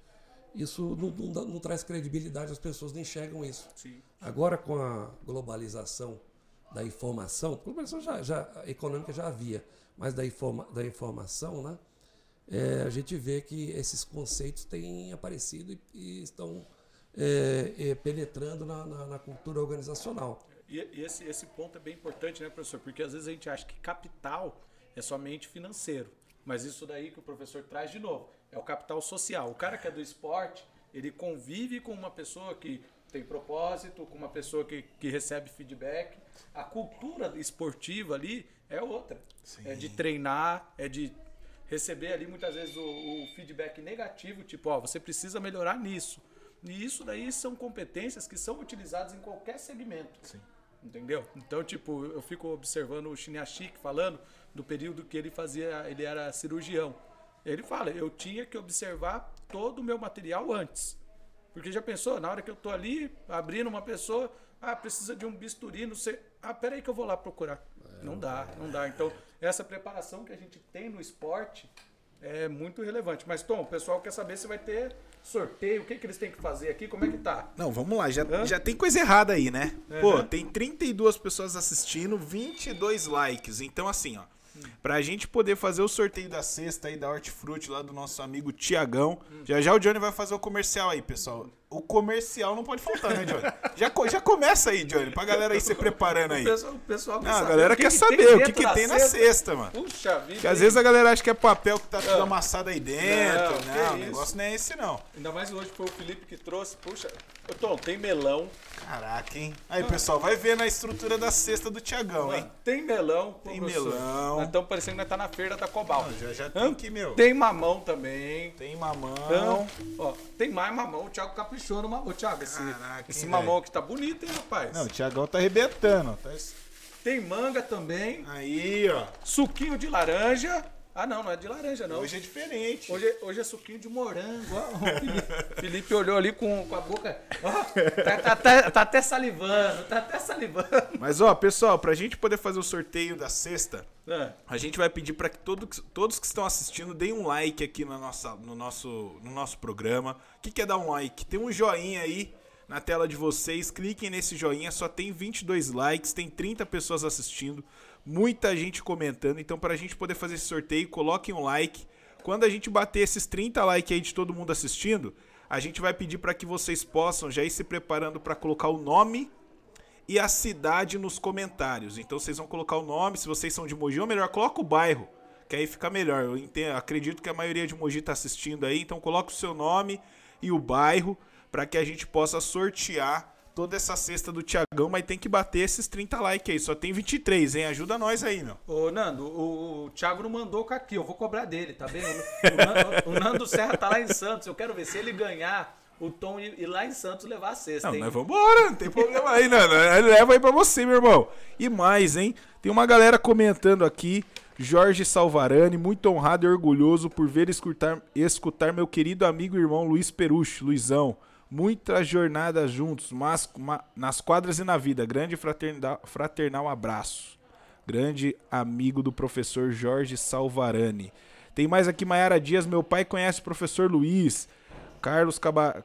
Speaker 5: isso não, não, não traz credibilidade, as pessoas não enxergam isso.
Speaker 3: Sim.
Speaker 5: Agora, com a globalização da informação, globalização já, já, econômica já havia, mas da, informa, da informação, né, é, a gente vê que esses conceitos têm aparecido e, e estão é, é, penetrando na, na- na cultura organizacional.
Speaker 3: E, e esse, esse ponto é bem importante, né, professor? Porque às vezes a gente acha que capital é somente financeiro. Mas isso daí que o professor traz de novo é o capital social. O cara que é do esporte, ele convive com uma pessoa que tem propósito, com uma pessoa que, que recebe feedback. A cultura esportiva ali é outra. É de treinar, é de receber ali muitas vezes o, o feedback negativo, tipo, ó, você precisa melhorar nisso. E isso daí são competências que são utilizadas em qualquer segmento. Entendeu? Então, tipo, eu fico observando o Shinyashik falando do período que ele fazia, ele era cirurgião. Ele fala, eu tinha que observar todo o meu material antes. Porque já pensou, na hora que eu tô ali abrindo uma pessoa, ah, precisa de um bisturi, não sei. Ah, peraí que eu vou lá procurar. não dá, não dá. Então, essa preparação que a gente tem no esporte é muito relevante. Mas, Tom, o pessoal quer saber se vai ter sorteio, o que, que eles têm que fazer aqui, como é que tá?
Speaker 4: Não, vamos lá, já,
Speaker 3: Hã?
Speaker 4: já tem coisa errada aí, né? Pô,
Speaker 3: Aham.
Speaker 4: tem 32 pessoas assistindo, 22 likes. Então, assim, ó, pra gente poder fazer o sorteio da cesta aí da Hortifruti lá do nosso amigo Tiagão, já já o Johnny vai fazer o comercial aí, pessoal. O comercial não pode faltar, né, Johnny? Já, já começa aí, Johnny, pra galera aí se preparando aí.
Speaker 3: O pessoal, o pessoal quer
Speaker 4: Não, a galera
Speaker 3: que
Speaker 4: quer
Speaker 3: que
Speaker 4: saber o que, que tem na cesta, mano.
Speaker 3: Puxa vida.
Speaker 4: Porque às vezes a galera acha que é papel que tá tudo
Speaker 3: Ah.
Speaker 4: amassado aí dentro.
Speaker 3: Não, que
Speaker 4: Não, o negócio não é esse, não.
Speaker 3: Ainda mais hoje foi o Felipe que trouxe. Puxa, ô Tom, tem melão.
Speaker 4: Caraca, hein? Aí, pessoal, vai ver na estrutura da cesta do Tiagão, hein?
Speaker 3: Tem melão. pô,
Speaker 4: Tem
Speaker 3: professor.
Speaker 4: melão.
Speaker 3: Nós estamos parecendo que nós tá na feira da Cobal.
Speaker 4: Não, já- já tem que, meu.
Speaker 3: Tem mamão também.
Speaker 4: Tem mamão.
Speaker 3: Então, ó, tem mais mamão. O Thiago caprichou no mamão. Thiago, esse,
Speaker 4: Caraca,
Speaker 3: esse mamão aqui tá bonito, hein, rapaz?
Speaker 4: Não, o Tiagão tá arrebentando. Tá...
Speaker 3: Tem manga também.
Speaker 4: Aí, ó.
Speaker 3: Suquinho de laranja. Ah, não, não é de laranja, não.
Speaker 4: Hoje é diferente.
Speaker 3: Hoje, é- hoje é suquinho de morango. ó. O Felipe, Felipe olhou ali com, com a boca. ó, tá, tá- tá- tá até salivando, tá até salivando.
Speaker 4: Mas, ó, pessoal, pra gente poder fazer o sorteio da cesta,
Speaker 3: É.
Speaker 4: a gente vai pedir pra que todos, todos que estão assistindo deem um like aqui na nossa, no, nosso, no nosso programa. O que, que é dar um like? Tem um joinha aí na tela de vocês. Cliquem nesse joinha, só tem 22 likes, tem 30 pessoas assistindo, muita gente comentando. Então, pra gente poder fazer esse sorteio, coloquem um like. Quando a gente bater esses 30 likes aí de todo mundo assistindo, a gente vai pedir pra que vocês possam já ir se preparando pra colocar o nome e a cidade nos comentários. Então vocês vão colocar o nome, se vocês são de Mogi, ou melhor, coloca o bairro, que aí fica melhor. Eu entendo, acredito que a maioria de Mogi tá assistindo aí, então coloca o seu nome e o bairro para que a gente possa sortear toda essa cesta do Tiagão, mas tem que bater esses 30 likes aí. Só tem 23, hein? Ajuda nós aí, meu.
Speaker 3: Ô, Nando, o, o Thiago não mandou com aqui, eu vou cobrar dele, tá vendo? O, Nando, o Nando Serra tá lá em Santos, eu quero ver se ele ganhar o Tom e ir lá em Santos levar a cesta,
Speaker 4: Não,
Speaker 3: hein?
Speaker 4: nós vambora, não tem problema aí, não. Leva aí pra você, meu irmão. E mais, hein? Tem uma galera comentando aqui. Jorge Salvarani, muito honrado e orgulhoso por ver e escutar, escutar meu querido amigo e irmão Luiz Perucho, Luizão. Muitas jornadas juntos, mas ma- nas quadras e na vida. Grande fraternal, fraternal abraço. Grande amigo do professor Jorge Salvarani. Tem mais aqui, Maiara Dias. Meu pai conhece o professor Luiz. Carlos Caba-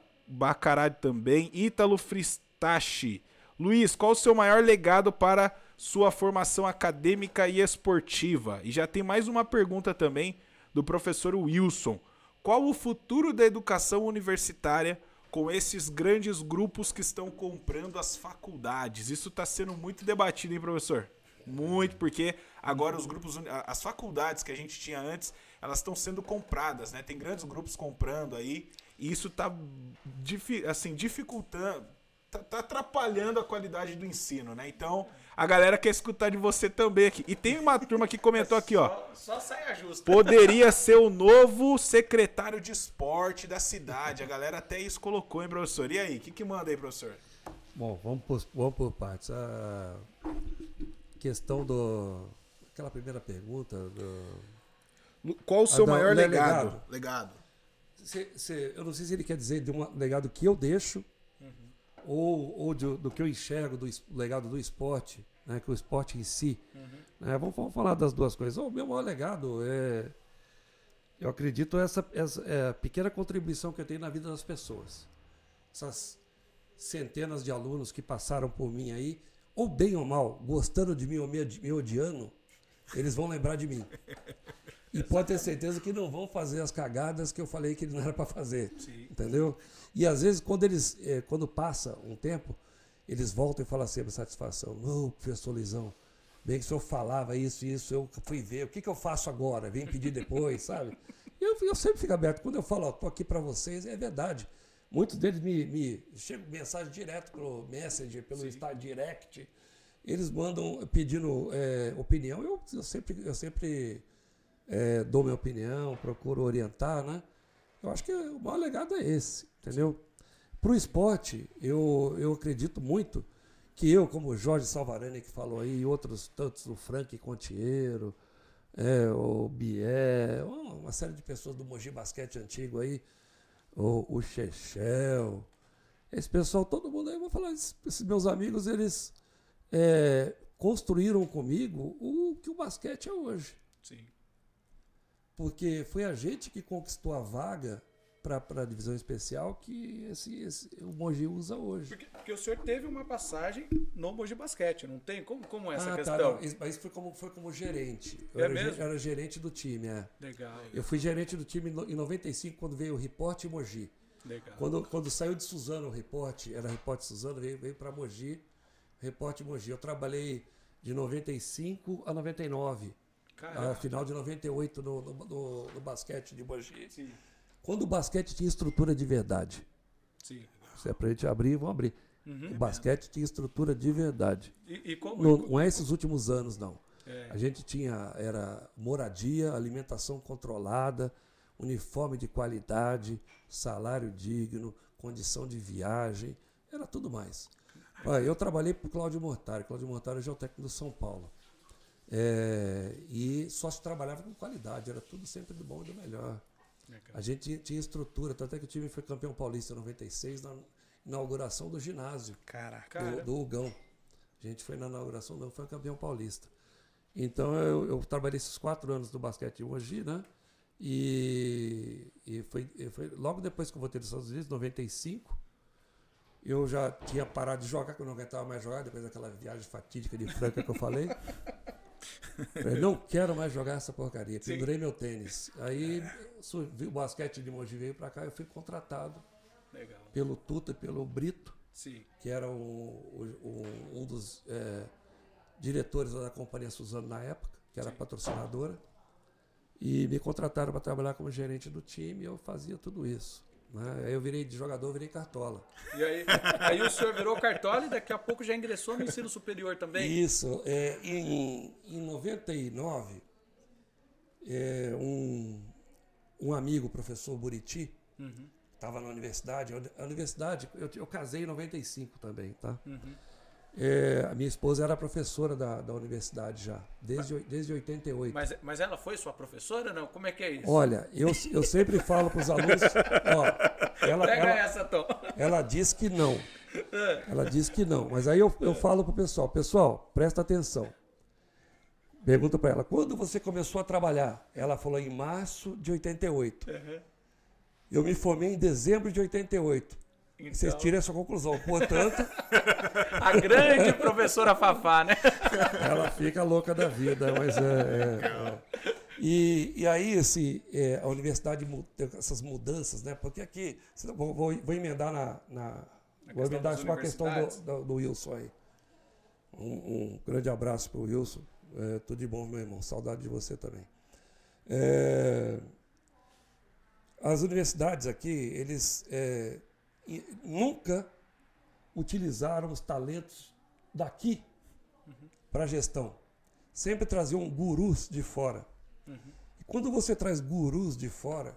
Speaker 4: também. Ítalo Fristachi. Luiz, qual o seu maior legado para sua formação acadêmica e esportiva? E já tem mais uma pergunta também do professor Wilson. Qual o futuro da educação universitária com esses grandes grupos que estão comprando as faculdades? Isso está sendo muito debatido, hein, professor? Muito, porque agora os grupos, as faculdades que a gente tinha antes, elas estão sendo compradas, né? Tem grandes grupos comprando aí, e isso tá difi- assim, dificultando, tá, tá atrapalhando a qualidade do ensino, né? Então, a galera quer escutar de você também aqui. E tem uma turma que comentou aqui, ó.
Speaker 3: Só, só saia justa.
Speaker 4: Poderia ser o novo secretário de esporte da cidade. A galera até isso colocou, hein, professor? E aí, o que, que manda aí, professor?
Speaker 5: Bom, vamos por, vamos por partes. A questão do. Aquela primeira pergunta. Do,
Speaker 4: Qual o seu
Speaker 5: Ah, não,
Speaker 4: maior
Speaker 5: não é
Speaker 4: legado?
Speaker 5: legado.
Speaker 4: Legado.
Speaker 5: se- se- eu não sei se ele quer dizer de um legado que eu deixo ou, ou de- do que eu enxergo do legado do esporte, né, que o esporte em si. né, vamos, vamos falar das duas coisas. O meu maior legado é, Eu acredito essa, essa é, pequena contribuição que eu tenho na vida das pessoas. Essas centenas de alunos que passaram por mim aí, ou bem ou mal, gostando de mim ou me, me odiando, eles vão lembrar de mim. E pode ter certeza que não vão fazer as cagadas que eu falei que não era para fazer. Sim. Entendeu? E às vezes, quando eles, é, quando passa um tempo, eles voltam e falam assim, com satisfação, não, professor Lisão, bem que o senhor falava isso e isso, eu fui ver, o que, que eu faço agora? Vem pedir depois, sabe? Eu, eu sempre fico aberto. Quando eu falo, tô aqui para vocês, é verdade. Muitos deles me, me chegam mensagem direto pelo Messenger, pelo Instagram Direct. Eles mandam pedindo é, opinião. Eu, eu sempre, eu sempre é, dou minha opinião, procuro orientar, né? Eu acho que o maior legado é esse, entendeu? Para o esporte, eu, eu acredito muito que eu, como o Jorge Salvarani que falou aí, e outros tantos, o Frank Contiero, é, o Bié, uma série de pessoas do Mogi Basquete antigo aí, o, o Chechel, esse pessoal, todo mundo aí, vou falar, esses meus amigos, eles é, construíram comigo o que o basquete é hoje.
Speaker 3: Sim.
Speaker 5: Porque foi a gente que conquistou a vaga para a divisão especial que esse, esse, o Mogi usa hoje.
Speaker 3: Porque, porque, o senhor teve uma passagem no Mogi Basquete, não tem? Como, como é essa
Speaker 5: ah,
Speaker 3: questão?
Speaker 5: Tá, mas isso foi como, foi como gerente. Eu é era, mesmo? era gerente do time, é.
Speaker 3: Legal.
Speaker 5: Eu fui gerente do time em 95, quando veio o Report e Mogi.
Speaker 3: Legal.
Speaker 5: Quando, quando saiu de Suzano o Report, era Report Suzano, veio, veio para Mogi, Report Mogi. Eu trabalhei de 95 a 99. A final de 98 no, no, no, no basquete de Mogi.
Speaker 3: Sim.
Speaker 5: Quando o basquete tinha estrutura de verdade.
Speaker 3: Sim.
Speaker 5: Se é pra gente abrir, vamos abrir. Uhum. O basquete tinha estrutura de verdade.
Speaker 3: E, e como,
Speaker 5: não, não é esses últimos anos, não.
Speaker 3: É.
Speaker 5: A gente tinha era moradia, alimentação controlada, uniforme de qualidade, salário digno, condição de viagem, era tudo mais. Eu trabalhei para o Cláudio Mortari. Cláudio Mortari é o técnico do São Paulo. É, e só se trabalhava com qualidade, era tudo sempre do bom e do melhor. A gente tinha, estrutura, tanto é que o time foi campeão paulista em 96 na inauguração do ginásio.
Speaker 3: Caraca.
Speaker 5: Do, do Ugão. A gente foi na inauguração do foi campeão paulista. Então eu, eu, trabalhei esses quatro anos no basquete Mogi, né? E, e foi, foi, logo depois que eu voltei dos Estados Unidos, 95, eu já tinha parado de jogar, que eu não aguentava mais jogar, depois daquela viagem fatídica de Franca que eu falei. Eu não quero mais jogar essa porcaria. Pendurei meu tênis. Aí o basquete de Mogi veio para cá, eu fui contratado
Speaker 3: Legal.
Speaker 5: pelo Tuta e pelo Brito,
Speaker 3: Sim.
Speaker 5: que era um, um, um dos é, diretores da companhia Suzano na época, que era Sim. patrocinadora. E me contrataram para trabalhar como gerente do time e eu fazia tudo isso. Né? Aí eu virei de jogador, virei cartola.
Speaker 3: E aí, aí o senhor virou cartola e daqui a pouco já ingressou no ensino superior também?
Speaker 5: Isso. É, em, em 99, é, um, um amigo, professor Buriti, estava uhum. na universidade. A universidade, eu, eu casei em 95 também, tá?
Speaker 3: Uhum.
Speaker 5: É, a minha esposa era professora da, da universidade já, desde, mas, desde 88.
Speaker 3: Mas, mas ela foi sua professora, não? Como é que é isso?
Speaker 5: Olha, eu, eu sempre falo para os alunos. Ó, ela,
Speaker 3: Pega
Speaker 5: ela,
Speaker 3: essa, Tom.
Speaker 5: Ela diz que não. Ela diz que não. Mas aí eu, eu falo para o pessoal: pessoal, presta atenção. Pergunta para ela: quando você começou a trabalhar? Ela falou em março de 88.
Speaker 3: Uhum.
Speaker 5: Eu me formei em dezembro de 88. Então... Vocês tiram essa conclusão. Portanto.
Speaker 3: a grande professora Fafá, né?
Speaker 5: Ela fica louca da vida, mas é. é, é. E, e aí, esse, é, a universidade, essas mudanças, né? Porque aqui, vou, vou, vou emendar na. na vou emendar com a questão do, do, do, Wilson aí. Um, um grande abraço para o Wilson. É, tudo de bom, meu irmão. Saudade de você também. É, as universidades aqui, eles é, nunca utilizaram os talentos daqui uhum. para a gestão. Sempre traziam gurus de fora.
Speaker 3: Uhum.
Speaker 5: E quando você traz gurus de fora,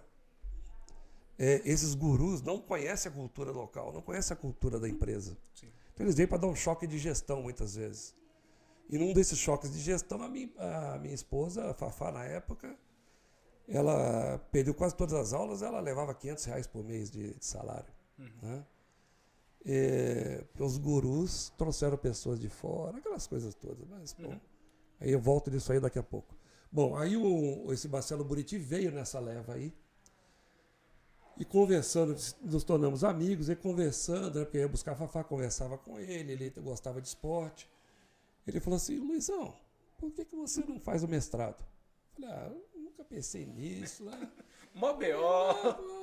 Speaker 5: é, esses gurus não conhecem a cultura local, não conhecem a cultura da empresa.
Speaker 3: Sim.
Speaker 5: Então eles vêm para dar um choque de gestão muitas vezes. E num desses choques de gestão, a minha, a minha esposa, a Fafá na época, ela perdeu quase todas as aulas, ela levava 500 reais por mês de, de salário.
Speaker 3: Uhum.
Speaker 5: Né? E, os gurus trouxeram pessoas de fora, aquelas coisas todas. Mas, bom,
Speaker 3: uhum.
Speaker 5: aí eu volto nisso aí daqui a pouco. Bom, aí o, esse Marcelo Buriti veio nessa leva aí. E conversando, nos tornamos amigos, e conversando, né, porque eu ia buscar Fafá, conversava com ele, ele gostava de esporte. Ele falou assim, Luizão, por que, que você não faz o mestrado? Eu falei, ah, eu nunca pensei nisso. Né?
Speaker 3: Mó B.O.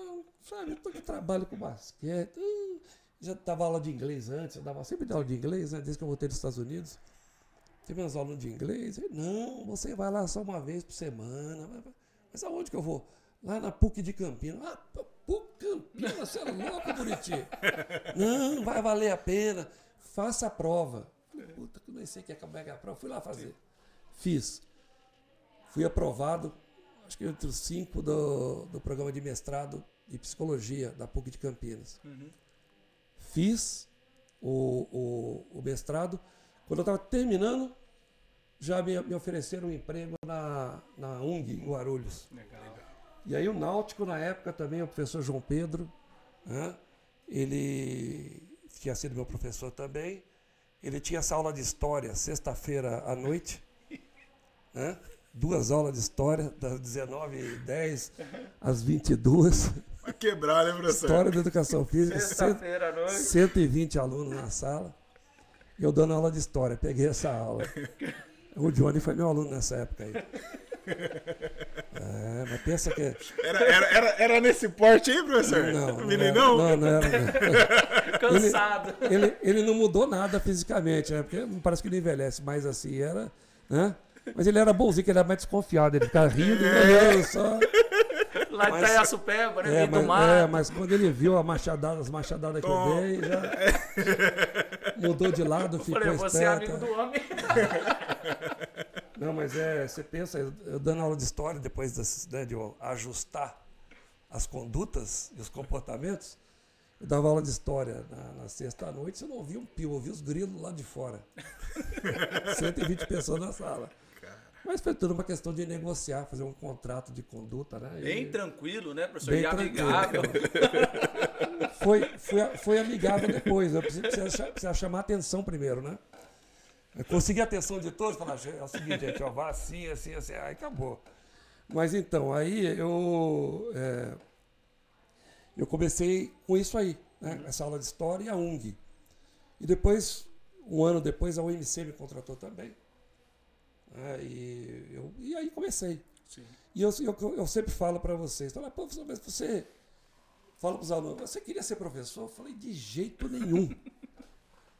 Speaker 5: Sabe, eu tô aqui trabalho com basquete. Já dava aula de inglês antes, eu dava sempre aula de inglês, né, desde que eu voltei dos Estados Unidos. Teve umas aulas de inglês. Ele, não, você vai lá só uma vez por semana. Mas aonde que eu vou? Lá na PUC de Campinas. Ah, PUC Campinas, você é louco, Buriti. Não, vai valer a pena. Faça a prova. Puta, que eu nem sei que é que a prova. Fui lá fazer. Fiz. Fui aprovado, acho que entre os cinco do, do programa de mestrado de psicologia da PUC de Campinas. Fiz o, o, o mestrado. Quando eu estava terminando, já me, me ofereceram um emprego na, na UNG, em Guarulhos. E aí o Náutico, na época, também, o professor João Pedro, né, ele tinha sido meu professor também. Ele tinha essa aula de história sexta-feira à noite. né, duas aulas de história, das 19h10 às 22
Speaker 4: Quebrar, né, professor?
Speaker 5: História da Educação Física.
Speaker 3: Sexta-feira à noite.
Speaker 5: 120 alunos na sala. Eu dando aula de história, peguei essa aula. O Johnny foi meu aluno nessa época aí. É, mas pensa que.
Speaker 4: Era, era, era, era nesse porte aí, professor?
Speaker 5: Não, não,
Speaker 4: Meninão?
Speaker 5: era, não, não era. não.
Speaker 3: Cansado.
Speaker 5: Ele, ele não mudou nada fisicamente, né? Porque parece que ele envelhece mais assim, era. Né? Mas ele era bonzinho, que ele era mais desconfiado, ele ficava rindo e olhando só.
Speaker 3: Lá em
Speaker 5: Mas-
Speaker 3: Itaiaçupeba, né?
Speaker 5: É
Speaker 3: Meio do
Speaker 5: mas,
Speaker 3: mar.
Speaker 5: é, mas quando ele viu a machadada, as machadadas que eu dei, já mudou de lado, ficou
Speaker 3: Falei, você é
Speaker 5: esperto.
Speaker 3: amigo do homem.
Speaker 5: Não, mas é, você pensa, eu, eu dando aula de história, depois dessas, né, de eu ajustar as condutas e os comportamentos, eu dava aula de história na, na sexta-noite, você não ouvia um pio, ouvia os grilos lá de fora. 120 pessoas na sala. Mas foi tudo uma questão de negociar, fazer um contrato de conduta, né? E
Speaker 3: Bem tranquilo, né, professor?
Speaker 5: Bem
Speaker 3: e amigável.
Speaker 5: foi, foi, foi amigável depois. Eu precisava, precisava, precisava chamar atenção primeiro, né? Eu consegui a atenção de todos, falar, é o seguinte, gente, ó, vá assim, assim, assim, aí acabou. Mas então, aí eu, é, eu comecei com isso aí, né? essa aula de história e a UNG. E depois, um ano depois, a UMC me contratou também. Né? e, eu, e aí comecei. E eu, eu, eu sempre falo para vocês, falo, pô, professor, mas você fala para os alunos, você queria ser professor? Eu falei, de jeito nenhum.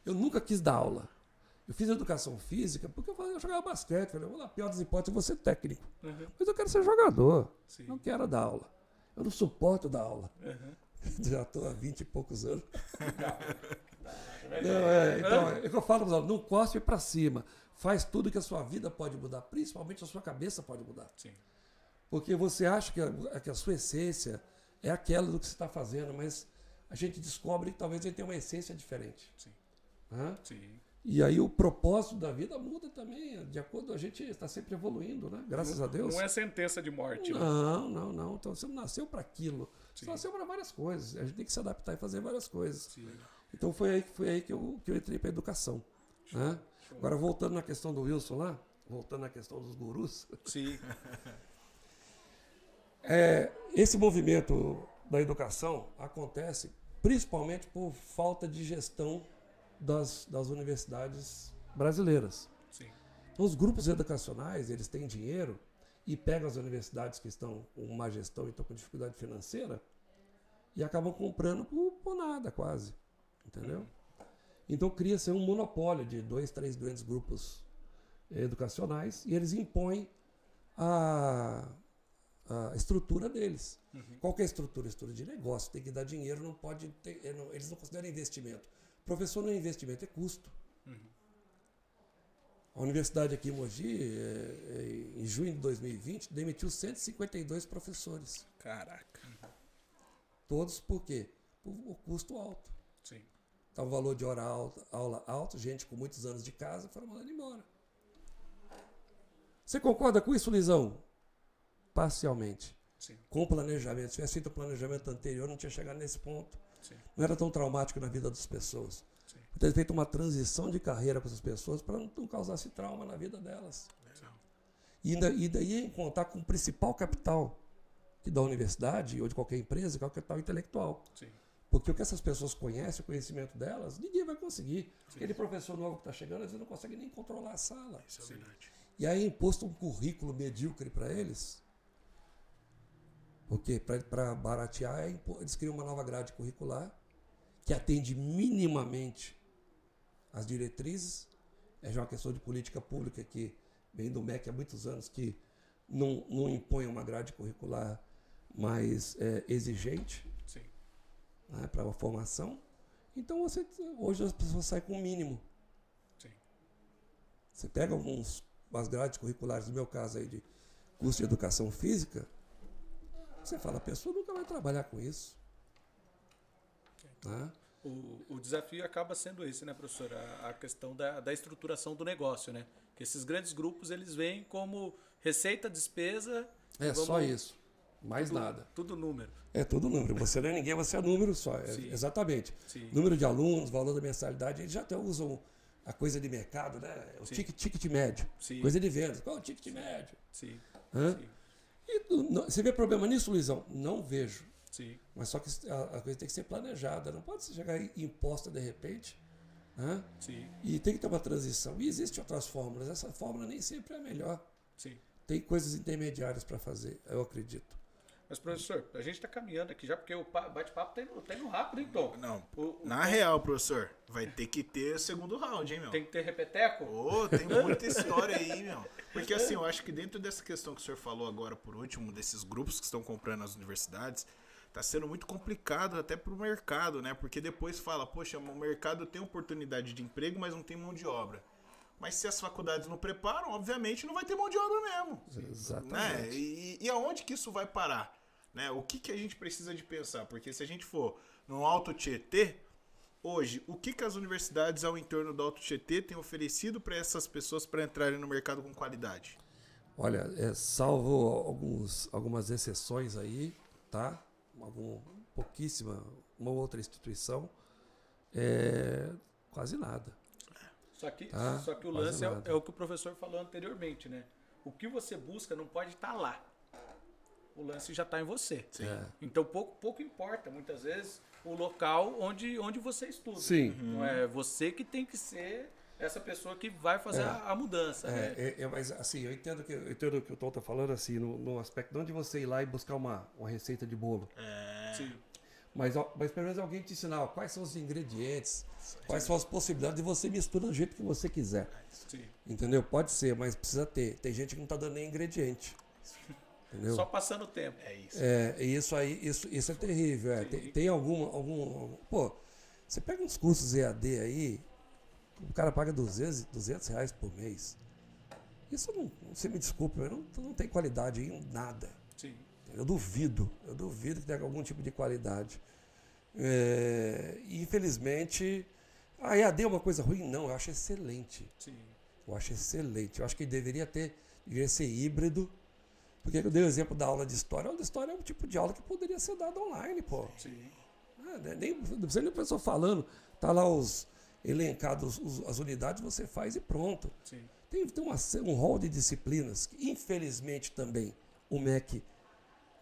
Speaker 5: eu nunca quis dar aula. Eu fiz educação física porque eu, eu jogava basquete. Falei, vou na pior das hipóteses, eu vou ser técnico. Mas eu quero ser jogador. Não quero dar aula. Eu não suporto dar aula. Já estou há 20 e poucos anos. Não, é, então, é o que eu falo para os alunos, não cospe para cima. Faz tudo que a sua vida pode mudar, principalmente a sua cabeça pode mudar.
Speaker 3: Sim.
Speaker 5: Porque você acha que a, que a sua essência é aquela do que você está fazendo, mas a gente descobre que talvez ele tenha uma essência diferente.
Speaker 3: Sim. Sim.
Speaker 5: E aí o propósito da vida muda também, de acordo a gente está sempre evoluindo, né? Graças a Deus.
Speaker 3: Não é sentença de morte. né?
Speaker 5: Não, não, não. Então você não nasceu para aquilo. Você
Speaker 3: Sim.
Speaker 5: nasceu para várias coisas. A gente tem que se adaptar e fazer várias coisas.
Speaker 3: Sim.
Speaker 5: Então foi aí, foi aí que, eu, que eu entrei para educação. Né? Agora voltando na questão do Wilson lá, voltando na questão dos gurus,
Speaker 3: Sim.
Speaker 5: é, esse movimento da educação acontece principalmente por falta de gestão das, das universidades brasileiras.
Speaker 3: Sim.
Speaker 5: Então, os grupos educacionais, eles têm dinheiro e pegam as universidades que estão com má gestão e estão com dificuldade financeira e acabam comprando por, por nada, quase. Entendeu? Então, cria-se um monopólio de dois, três grandes grupos educacionais e eles impõem a, a estrutura deles. Qual que é a estrutura? Estrutura de negócio. Tem que dar dinheiro, não pode ter, não- eles não consideram investimento. Professor não é investimento, é custo. A universidade aqui em Mogi, eh, eh, em junho de 2020, demitiu 152 professores.
Speaker 4: Caraca.
Speaker 5: Todos por quê? Por o custo alto.
Speaker 3: Sim.
Speaker 5: Tá o valor de hora alta, aula alto, gente com muitos anos de casa foram mandando embora. Você concorda com isso, Lisão? Parcialmente.
Speaker 3: Sim.
Speaker 5: Com o planejamento. Se tivesse feito o planejamento anterior, não tinha chegado nesse ponto.
Speaker 3: Sim.
Speaker 5: Não era tão traumático na vida das pessoas.
Speaker 3: Sim.
Speaker 5: Ter feito uma transição de carreira com essas pessoas para não, não causasse trauma na vida delas. E, ainda, e daí em contar com o principal capital que da universidade ou de qualquer empresa, que é o capital intelectual.
Speaker 3: Sim.
Speaker 5: Porque o que essas pessoas conhecem, o conhecimento delas, ninguém vai conseguir. Aquele professor novo que está chegando, eles não conseguem nem controlar a sala.
Speaker 4: Isso é verdade.
Speaker 5: E aí é imposto um currículo medíocre para eles. Porque para baratear, é eles criam uma nova grade curricular que atende minimamente as diretrizes. É já uma questão de política pública que vem do MEC há muitos anos, que não, não impõe uma grade curricular mais é, exigente
Speaker 3: Sim.
Speaker 5: Né, para a formação. Então você hoje as pessoas saem com o mínimo.
Speaker 3: Sim.
Speaker 5: Você pega alguns as grades curriculares, no meu caso aí de curso de educação física, você fala, a pessoa nunca vai trabalhar com isso. Né?
Speaker 3: O, o desafio acaba sendo esse, né, professor? A, a questão da, da estruturação do negócio, né? Que esses grandes grupos, eles vêm como receita, despesa...
Speaker 5: É
Speaker 3: vamos-
Speaker 5: só isso. Mais
Speaker 3: tudo-
Speaker 5: nada.
Speaker 3: Tudo número.
Speaker 5: É tudo número. Você não é ninguém, você é número só. É- exatamente.
Speaker 3: Sim.
Speaker 5: Número de alunos, valor da mensalidade, eles já até usam a coisa de mercado, né? O ticket, ticket médio.
Speaker 3: Sim.
Speaker 5: Coisa de vendas. Qual é o ticket médio?
Speaker 3: Sim,
Speaker 5: Hã?
Speaker 3: sim,
Speaker 5: E não- você vê problema nisso, Luizão? Não vejo.
Speaker 3: sim.
Speaker 5: Mas só que a, a coisa tem que ser planejada. Não pode chegar imposta de repente. Né?
Speaker 3: Sim,
Speaker 5: E tem que ter uma transição. E existem outras fórmulas. Essa fórmula nem sempre é a melhor.
Speaker 3: sim.
Speaker 5: Tem coisas intermediárias para fazer, eu acredito.
Speaker 3: Mas, professor, a gente está caminhando aqui já, porque o pa- bate-papo tá indo, tá indo rápido, então.
Speaker 4: Não,
Speaker 3: O- o-
Speaker 4: na real, professor, vai ter que ter segundo round, hein, meu?
Speaker 3: Tem que ter repeteco?
Speaker 4: Ô, tem muita história aí, meu. Porque assim, eu acho que dentro dessa questão que o senhor falou agora, por último, desses grupos que estão comprando as universidades, tá sendo muito complicado até pro mercado, né? Porque depois fala, poxa, o mercado tem oportunidade de emprego, mas não tem mão de obra. Mas se as faculdades não preparam, obviamente não vai ter mão de obra mesmo. Né?
Speaker 5: Exatamente.
Speaker 4: E, e aonde que isso vai parar? Né? O que, que a gente precisa de pensar? Porque se a gente for no Alto Tietê, hoje, o que, que as universidades ao entorno do Alto Tietê têm oferecido para essas pessoas para entrarem no mercado com qualidade?
Speaker 5: Olha, é, salvo alguns, algumas exceções aí, tá? Algum, pouquíssima, uma outra instituição, é, quase nada.
Speaker 3: Só que,
Speaker 5: Tá,
Speaker 3: só que o
Speaker 5: quase
Speaker 3: lance é, é o que o professor falou anteriormente, né? O que você busca não pode estar lá. O lance já está em você.
Speaker 5: É.
Speaker 3: Então pouco, pouco importa, muitas vezes, o local onde, onde você estuda.
Speaker 5: Sim.
Speaker 3: Não é você que tem que ser essa pessoa que vai fazer a, a mudança. né?
Speaker 5: É, é, é, mas assim, eu entendo, que, eu entendo o que o Tom está falando, assim, no, no aspecto de você ir lá e buscar uma, uma receita de bolo.
Speaker 3: Sim.
Speaker 5: Mas, mas pelo menos alguém te ensinar quais são os ingredientes, quais são as possibilidades de você misturar do jeito que você quiser.
Speaker 3: Sim.
Speaker 5: Entendeu? Pode ser, mas precisa ter. Tem gente que não tá dando nem ingrediente. Entendeu?
Speaker 3: Só passando o tempo.
Speaker 4: É isso.
Speaker 5: É, e isso aí, isso, isso é terrível. é. Tem, tem algum, algum. Pô, você pega uns cursos EAD aí, o cara paga 200, 200 reais por mês. Isso não, você me desculpe, mas não, não tem qualidade em nada.
Speaker 3: Sim.
Speaker 5: Eu duvido, eu duvido que tenha algum tipo de qualidade. É, e infelizmente, a EAD é uma coisa ruim? Não, eu acho excelente.
Speaker 3: Sim.
Speaker 5: Eu acho excelente. Eu acho que deveria ter, deveria ser híbrido. Porque eu dei o exemplo da aula de história. A aula de história é um tipo de aula que poderia ser dada online, pô.
Speaker 3: Sim.
Speaker 5: Né, nem, não precisa nem a pessoa falando. Tá lá os elencados, os- as unidades, você faz e pronto.
Speaker 3: Sim.
Speaker 5: Tem, tem uma, um rol de disciplinas que, infelizmente, também o MEC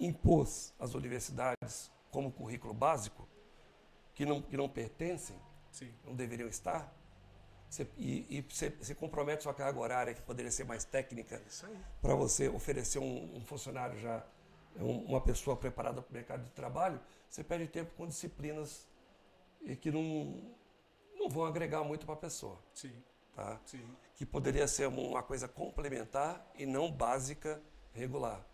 Speaker 5: impôs às universidades como currículo básico, que não, que não pertencem,
Speaker 3: Sim.
Speaker 5: não deveriam estar. Você, e e você, você compromete sua carga horária, que poderia ser mais técnica, para você oferecer um, um funcionário já, um- uma pessoa preparada para o mercado de trabalho, você perde tempo com disciplinas que não, não vão agregar muito para a pessoa.
Speaker 3: Sim.
Speaker 5: Tá?
Speaker 3: Sim.
Speaker 5: que poderia ser uma coisa complementar e não básica regular.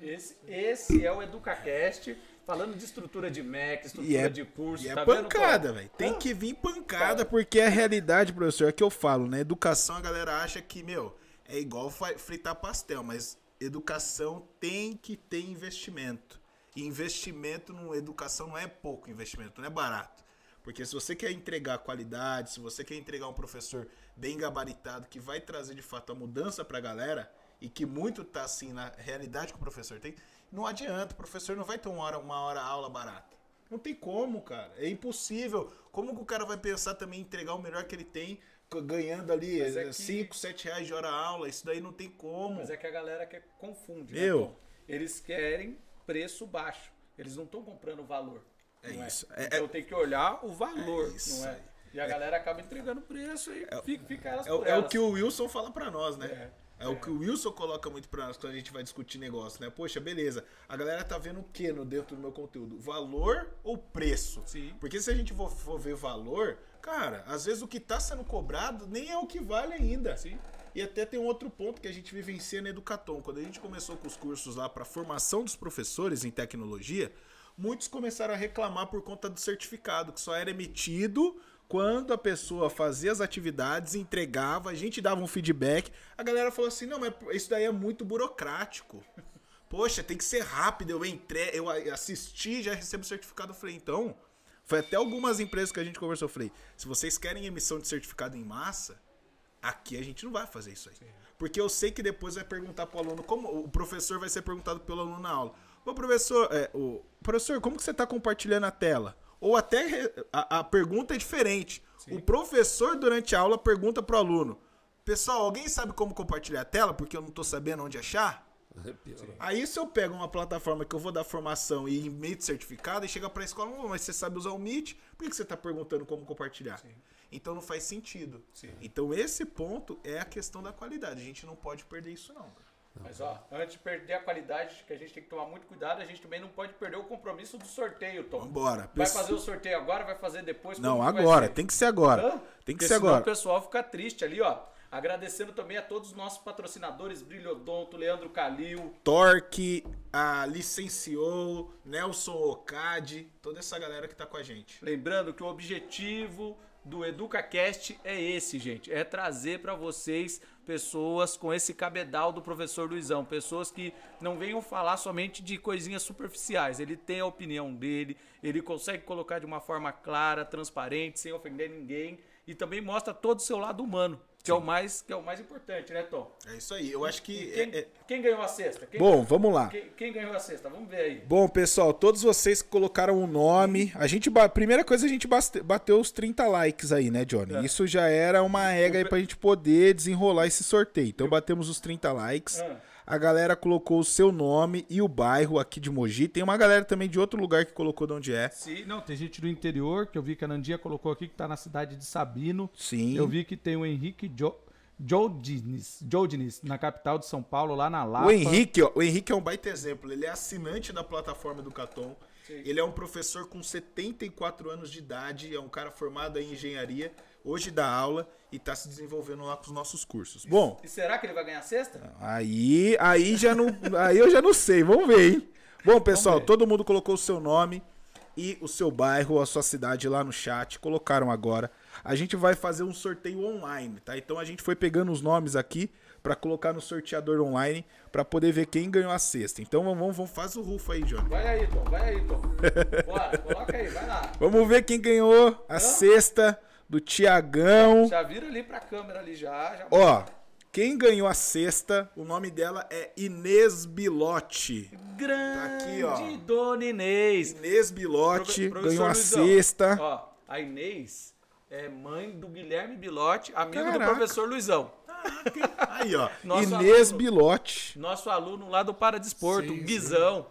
Speaker 3: Esse, esse é o EducaCast, falando de estrutura de MEC, estrutura
Speaker 4: E é,
Speaker 3: de curso.
Speaker 4: e é
Speaker 3: tá vendo,
Speaker 4: pancada, velho. Tem que vir pancada, porque é a realidade, professor, é que eu falo, né? Educação, a galera acha que, meu, é igual fritar pastel, mas educação tem que ter investimento. E investimento no educação não é pouco investimento, não é barato. Porque se você quer entregar qualidade, se você quer entregar um professor bem gabaritado que vai trazer de fato a mudança pra galera e que muito tá assim na realidade que o professor tem, não adianta, o professor não vai ter uma hora, uma hora aula barata. Não tem como, cara. É impossível. Como que o cara vai pensar também em entregar o melhor que ele tem, ganhando ali
Speaker 3: Mas é que-
Speaker 4: 5, 7 reais de hora aula? Isso daí não tem como.
Speaker 3: Mas é que a galera quer confunde. né. Tom? Eles querem preço baixo. Eles não estão comprando valor.
Speaker 4: É
Speaker 3: não
Speaker 4: isso. É-
Speaker 3: Então
Speaker 4: é-
Speaker 3: tem que olhar o valor,
Speaker 4: É isso
Speaker 3: não é? E a galera acaba entregando preço e fica, fica elas
Speaker 4: É, o-
Speaker 3: por
Speaker 4: é o
Speaker 3: elas.
Speaker 4: que o Wilson fala pra nós, né? É, o que o Wilson coloca muito pra nós quando a gente vai discutir negócio, né? Poxa, beleza. A galera tá vendo o que no dentro do meu conteúdo? Valor ou preço?
Speaker 3: Sim.
Speaker 4: Porque se a gente for, for ver valor, cara, às vezes o que tá sendo cobrado nem é o que vale ainda.
Speaker 3: Sim.
Speaker 4: E até tem um outro ponto que a gente vivencia na Educatom. Quando a gente começou com os cursos lá para formação dos professores em tecnologia, muitos começaram a reclamar por conta do certificado, que só era emitido quando a pessoa fazia as atividades, entregava, a gente dava um feedback. A galera falou assim: não, mas isso daí é muito burocrático. Poxa, tem que ser rápido. Eu entre... eu assisti já recebo o certificado. Eu falei, então. Foi até algumas empresas que a gente conversou. Eu falei, se vocês querem emissão de certificado em massa, aqui a gente não vai fazer isso aí. Porque eu sei que depois vai perguntar pro aluno, como o professor vai ser perguntado pelo aluno na aula. Ô professor, é, o, professor, como que você está compartilhando a tela? Ou até a, a pergunta é diferente. O professor, durante a aula, pergunta pro aluno: Pessoal, alguém sabe como compartilhar a tela? Porque eu não tô sabendo onde achar?
Speaker 5: Piorou.
Speaker 4: Aí se eu pego uma plataforma que eu vou dar formação e emito certificado e chega pra escola, "Ô, mas você sabe usar o Meet, por que você tá perguntando como compartilhar? Então não faz sentido. Então esse ponto é a questão da qualidade. A gente não pode perder isso não.
Speaker 3: Mas ó, antes de perder a qualidade, que a gente tem que tomar muito cuidado, a gente também não pode perder o compromisso do sorteio, Tom.
Speaker 4: Vambora.
Speaker 3: Vai fazer o sorteio agora, vai fazer depois?
Speaker 4: Não, agora. Tem que ser agora.
Speaker 3: Hã?
Speaker 4: Tem que
Speaker 3: Porque
Speaker 4: ser agora.
Speaker 3: o pessoal fica triste ali, ó. Agradecendo também a todos os nossos patrocinadores, Brilhodonto, Leandro Calil,
Speaker 4: Torque, a Licenciou, Nelson Ocade, toda essa galera que tá com a gente.
Speaker 3: Lembrando que o objetivo do EducaCast é esse, gente. É trazer para vocês pessoas com esse cabedal do professor Luizão. Pessoas que não venham falar somente de coisinhas superficiais. Ele tem a opinião dele, ele consegue colocar de uma forma clara, transparente, sem ofender ninguém. E também mostra todo o seu lado humano, que é, o mais, que é o mais importante, né, Tom?
Speaker 4: É isso aí. Eu acho que.
Speaker 3: Quem,
Speaker 4: é- é-
Speaker 3: quem ganhou a sexta? Quem,
Speaker 4: Bom, vamos lá.
Speaker 3: quem, quem ganhou a sexta? Vamos ver aí.
Speaker 4: Bom, pessoal, todos vocês que colocaram o nome, a gente primeira coisa a gente bateu os 30 likes aí, né, Johnny?
Speaker 3: É.
Speaker 4: Isso já era uma regra aí pra gente poder desenrolar esse sorteio. Então batemos os 30 likes.
Speaker 3: Ah.
Speaker 4: A galera colocou o seu nome e o bairro aqui de Mogi. Tem uma galera também de outro lugar que colocou de onde é.
Speaker 6: Sim, não, tem gente do interior, que eu vi que a Nandia colocou aqui, que tá na cidade de Sabino.
Speaker 4: Sim.
Speaker 6: Eu vi que tem o Henrique jo Jodines, Jodines, na capital de São Paulo, lá na Lapa.
Speaker 4: O Henrique, ó, o Henrique é um baita exemplo. Ele é assinante da plataforma do Caton. Ele é um professor com 74 anos de idade, é um cara formado em engenharia, hoje dá aula e está se desenvolvendo lá com os nossos cursos. Bom,
Speaker 3: E será que ele vai ganhar a sexta?
Speaker 4: aí, aí já não, aí eu já não sei. Vamos ver, hein? Bom, pessoal, todo mundo colocou o seu nome e o seu bairro, a sua cidade lá no chat, colocaram agora. A gente vai fazer um sorteio online, tá? Então a gente foi pegando os nomes aqui para colocar no sorteador online para poder ver quem ganhou a cesta. Então vamos, vamos faz o rufo aí, Johnny.
Speaker 3: Vai aí, Tom, vai aí, Tom. Bora, coloca aí, vai lá.
Speaker 4: Vamos ver quem ganhou a cesta do Tiagão.
Speaker 3: Já vira ali pra câmera ali já. já...
Speaker 4: Ó, quem ganhou a cesta, o nome dela é Inês Bilotti.
Speaker 3: Grande
Speaker 4: Tá aqui, ó.
Speaker 3: Dona Inês.
Speaker 4: Inês Bilotti
Speaker 3: professor
Speaker 4: ganhou a
Speaker 3: Luizão,
Speaker 4: cesta.
Speaker 3: Ó, a Inês é mãe do Guilherme Bilotti, amigo do
Speaker 4: Caraca.
Speaker 3: professor Luizão.
Speaker 4: Aí, ó.
Speaker 3: Nosso
Speaker 4: Inês
Speaker 3: aluno.
Speaker 4: Bilotti.
Speaker 3: Nosso aluno lá do Paradesporto, Guizão.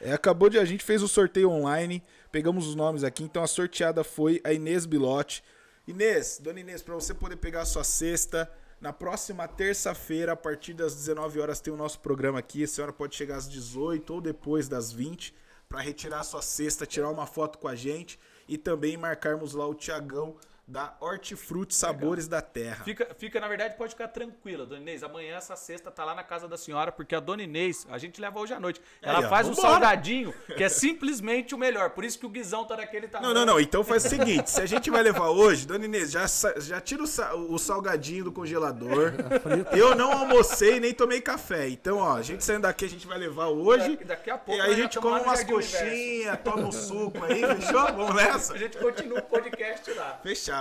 Speaker 4: É, acabou de. A gente fez o sorteio online. Pegamos os nomes aqui. Então a sorteada foi a Inês Bilotti. Inês, dona Inês, pra você poder pegar a sua cesta. Na próxima terça-feira, a partir das 19 horas, tem o nosso programa aqui. A senhora pode chegar às 18 ou depois das 20 para retirar a sua cesta, tirar uma foto com a gente e também marcarmos lá o Tiagão da Hortifruti Sabores da Terra.
Speaker 3: Fica, fica, na verdade, pode ficar tranquila, Dona Inês. Amanhã, essa sexta, tá lá na casa da senhora, porque a Dona Inês, a gente leva hoje à noite. Ela
Speaker 4: Aí, ó,
Speaker 3: faz um salgadinho, que é simplesmente o melhor. Por isso que o Guizão tá daquele tamanho.
Speaker 4: Não, não, não. Então faz o seguinte: se a gente vai levar hoje, dona Inês, já, já tira o, o salgadinho do congelador. Eu não almocei nem tomei café. Então, ó, a gente saindo daqui, a gente vai levar hoje.
Speaker 3: Daqui- daqui a pouco
Speaker 4: E aí a gente come umas coxinhas, toma um suco aí, fechou? Vamos nessa?
Speaker 3: A gente continua o podcast lá.
Speaker 4: Fechado.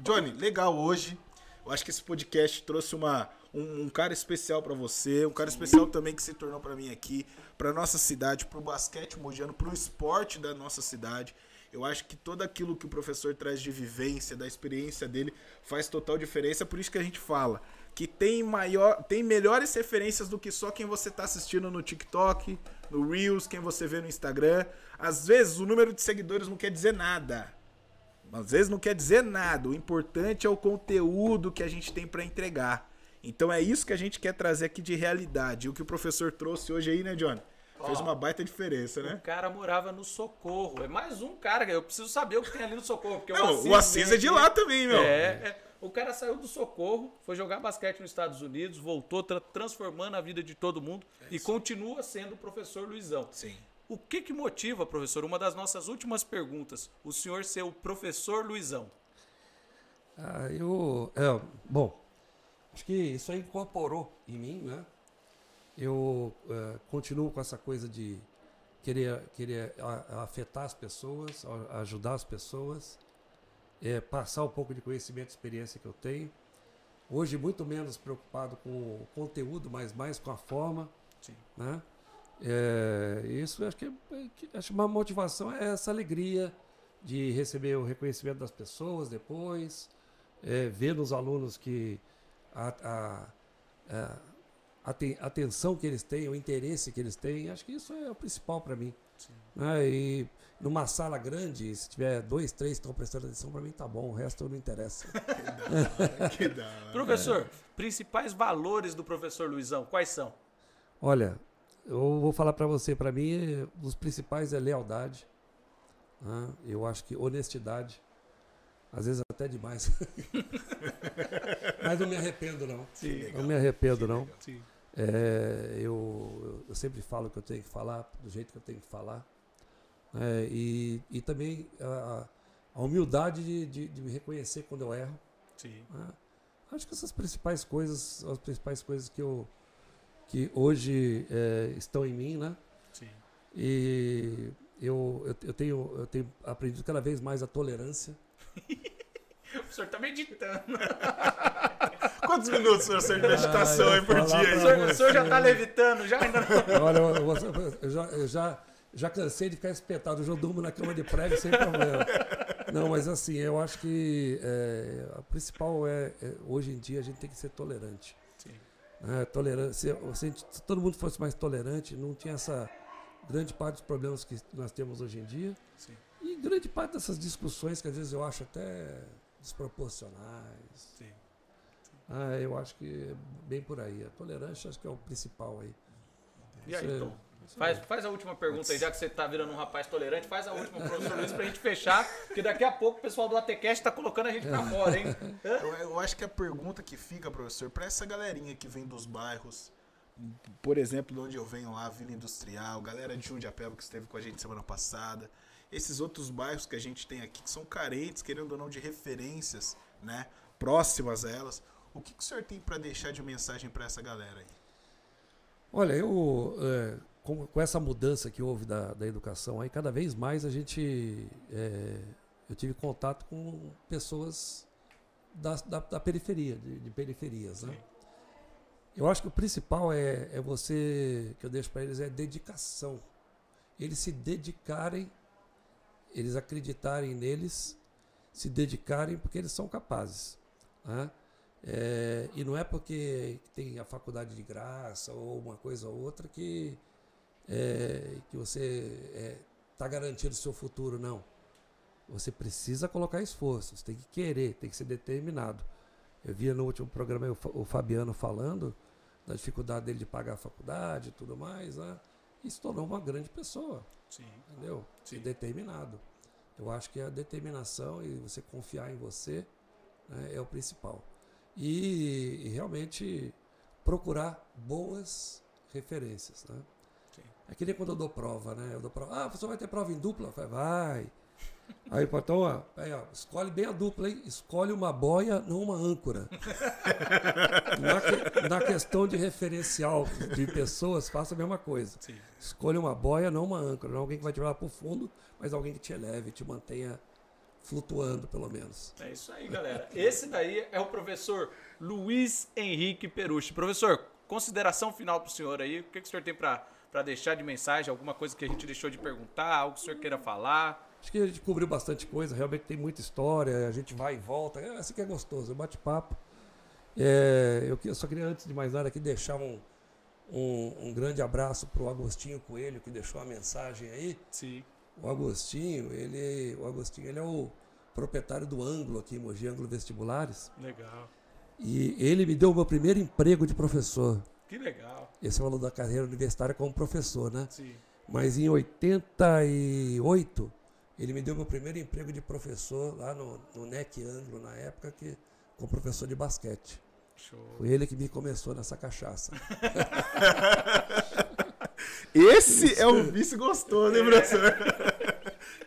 Speaker 4: Johnny, legal hoje. Eu acho que esse podcast trouxe uma, um, um cara especial para você, um cara especial também que se tornou para mim aqui, para nossa cidade, para o basquete mogiano, para o esporte da nossa cidade. Eu acho que todo aquilo que o professor traz de vivência, da experiência dele, faz total diferença. Por isso que a gente fala que tem maior, tem melhores referências do que só quem você está assistindo no TikTok, no Reels, quem você vê no Instagram. Às vezes o número de seguidores não quer dizer nada. Às vezes não quer dizer nada. O importante é o conteúdo que a gente tem para entregar. Então é isso que a gente quer trazer aqui de realidade. O que o professor trouxe hoje aí, né, Johnny? Fez uma baita diferença, né?
Speaker 3: O cara morava no Socorro. É mais um cara, eu preciso saber o que tem ali no Socorro. Porque
Speaker 4: Não,
Speaker 3: o Assis,
Speaker 4: o Assis é de lá também, meu.
Speaker 3: É, é. O cara saiu do Socorro, foi jogar basquete nos Estados Unidos, voltou tra- transformando a vida de todo mundo e continua sendo o professor Luizão.
Speaker 4: Sim.
Speaker 3: O que que motiva, professor, uma das nossas últimas perguntas, o senhor ser o professor Luizão?
Speaker 5: Ah, eu. É, bom, acho que isso aí incorporou em mim, né? Eu eh, continuo com essa coisa de querer, querer afetar as pessoas, ajudar as pessoas, eh, passar um pouco de conhecimento e experiência que eu tenho. Hoje, muito menos preocupado com o conteúdo, mas mais com a forma.
Speaker 3: Sim.
Speaker 5: Né? É, isso acho que, é- que acho que uma motivação é essa alegria de receber o reconhecimento das pessoas depois, é, ver nos alunos que a, a, a, a aten- a atenção que eles têm, o interesse que eles têm, acho que isso é o principal para mim. Né? E numa sala grande, se tiver dois, três que estão prestando atenção, para mim tá bom, o resto não interessa.
Speaker 4: Que da hora.
Speaker 3: Professor, principais valores do professor Luizão, quais são?
Speaker 5: Olha, eu vou falar para você, para mim, um dos principais é lealdade. né? Eu acho que honestidade. Às vezes até demais. Mas não me arrependo, não. não me arrependo, não.
Speaker 3: Sim.
Speaker 5: É, eu, eu sempre falo o que eu tenho que falar, do jeito que eu tenho que falar. né? e, e também a, a humildade de, de, de me reconhecer quando eu erro.
Speaker 3: Sim.
Speaker 5: né? Acho que essas principais coisas as principais coisas que eu que hoje é, estão em mim, né?
Speaker 3: Sim.
Speaker 5: E eu, eu, eu tenho eu tenho aprendido cada vez mais a tolerância.
Speaker 3: O senhor tá meditando.
Speaker 4: Quantos minutos, professor, de meditação
Speaker 5: Ah,
Speaker 4: aí por dia?
Speaker 3: O senhor, o senhor já tá levitando, já ainda não.
Speaker 5: Olha, eu, eu- já, eu já, já cansei de ficar espetado. Eu durmo na cama de prego sem problema. Não, mas assim, eu acho que é, a principal é, é, hoje em dia a gente tem que ser tolerante.
Speaker 3: Sim.
Speaker 5: né? Tolerância, se, todo mundo fosse mais tolerante, não tinha essa grande parte dos problemas que nós temos hoje em dia.
Speaker 3: Sim.
Speaker 5: E grande parte dessas discussões que às vezes eu acho até desproporcionais.
Speaker 3: Sim.
Speaker 5: Ah, eu acho que é bem por aí. A tolerância acho que é o principal aí.
Speaker 3: E aí,
Speaker 5: é-
Speaker 3: Tom? Faz, faz a última pergunta aí, já que você tá virando um rapaz tolerante, faz a última, professor Luiz, pra gente fechar, porque daqui a pouco o pessoal do ATCast tá colocando a gente pra fora, hein?
Speaker 4: Eu, eu acho que a pergunta que fica, professor, para essa galerinha que vem dos bairros, por exemplo, de onde eu venho lá, Vila Industrial, galera de Jundiapeba que esteve com a gente semana passada, esses outros bairros que a gente tem aqui que são carentes, querendo ou não, de referências, né, próximas a elas. O que, que o senhor tem para deixar de mensagem para essa galera aí?
Speaker 5: Olha, eu é, com, com essa mudança que houve da, da educação aí, cada vez mais a gente é, eu tive contato com pessoas da, da, da periferia, de, de periferias, né? Eu acho que o principal é, é você que eu deixo para eles é dedicação. Eles se dedicarem, eles acreditarem neles, se dedicarem porque eles são capazes, né? É, e não é porque tem a faculdade de graça ou uma coisa ou outra que, é, que você está garantindo o seu futuro, não. Você precisa colocar esforço, você tem que querer, tem que ser determinado. Eu via no último programa o Fabiano falando da dificuldade dele de pagar a faculdade e tudo mais, né? e se tornou uma grande pessoa
Speaker 3: Sim.
Speaker 5: entendeu?
Speaker 3: Sim.
Speaker 5: E determinado. Eu acho que a determinação e você confiar em você né, é o principal. E, e realmente procurar boas referências, né? É que nem quando eu dou prova, né? Eu dou prova, ah, você vai ter prova em dupla? Eu falo, vai. Aí, então, ó, aí, ó, escolhe bem a dupla, hein? Escolhe uma boia, não uma âncora. na, que- na questão de referencial de pessoas, faça a mesma coisa.
Speaker 3: Sim.
Speaker 5: Escolha uma boia, não uma âncora. Não alguém que vai te levar para o fundo, mas alguém que te eleve, te mantenha flutuando, pelo menos.
Speaker 3: É isso aí, galera. Esse daí é o professor Luiz Henrique Perucci. Professor, consideração final para o senhor aí. O que, que o senhor tem para deixar de mensagem? Alguma coisa que a gente deixou de perguntar? Algo que o senhor queira falar?
Speaker 5: Acho que a gente cobriu bastante coisa, realmente tem muita história, a gente vai e volta. É assim que é gostoso, é bate-papo. É, eu, eu só queria, antes de mais nada, aqui deixar um, um, um grande abraço para o Agostinho Coelho, que deixou a mensagem aí.
Speaker 3: Sim.
Speaker 5: O Agostinho, ele, o Agostinho, ele é o proprietário do Ângulo aqui, Mogi Ângulo Vestibulares.
Speaker 3: Legal.
Speaker 5: E ele me deu o meu primeiro emprego de professor.
Speaker 3: Que legal.
Speaker 5: Esse é o valor da carreira universitária como professor, né?
Speaker 3: Sim.
Speaker 5: Mas em 88, ele me deu meu primeiro emprego de professor lá no, no NEC Ângulo, na época, que, como professor de basquete.
Speaker 3: Show.
Speaker 5: Foi ele que me começou nessa cachaça.
Speaker 4: Esse é o vice gostoso, hein, professor?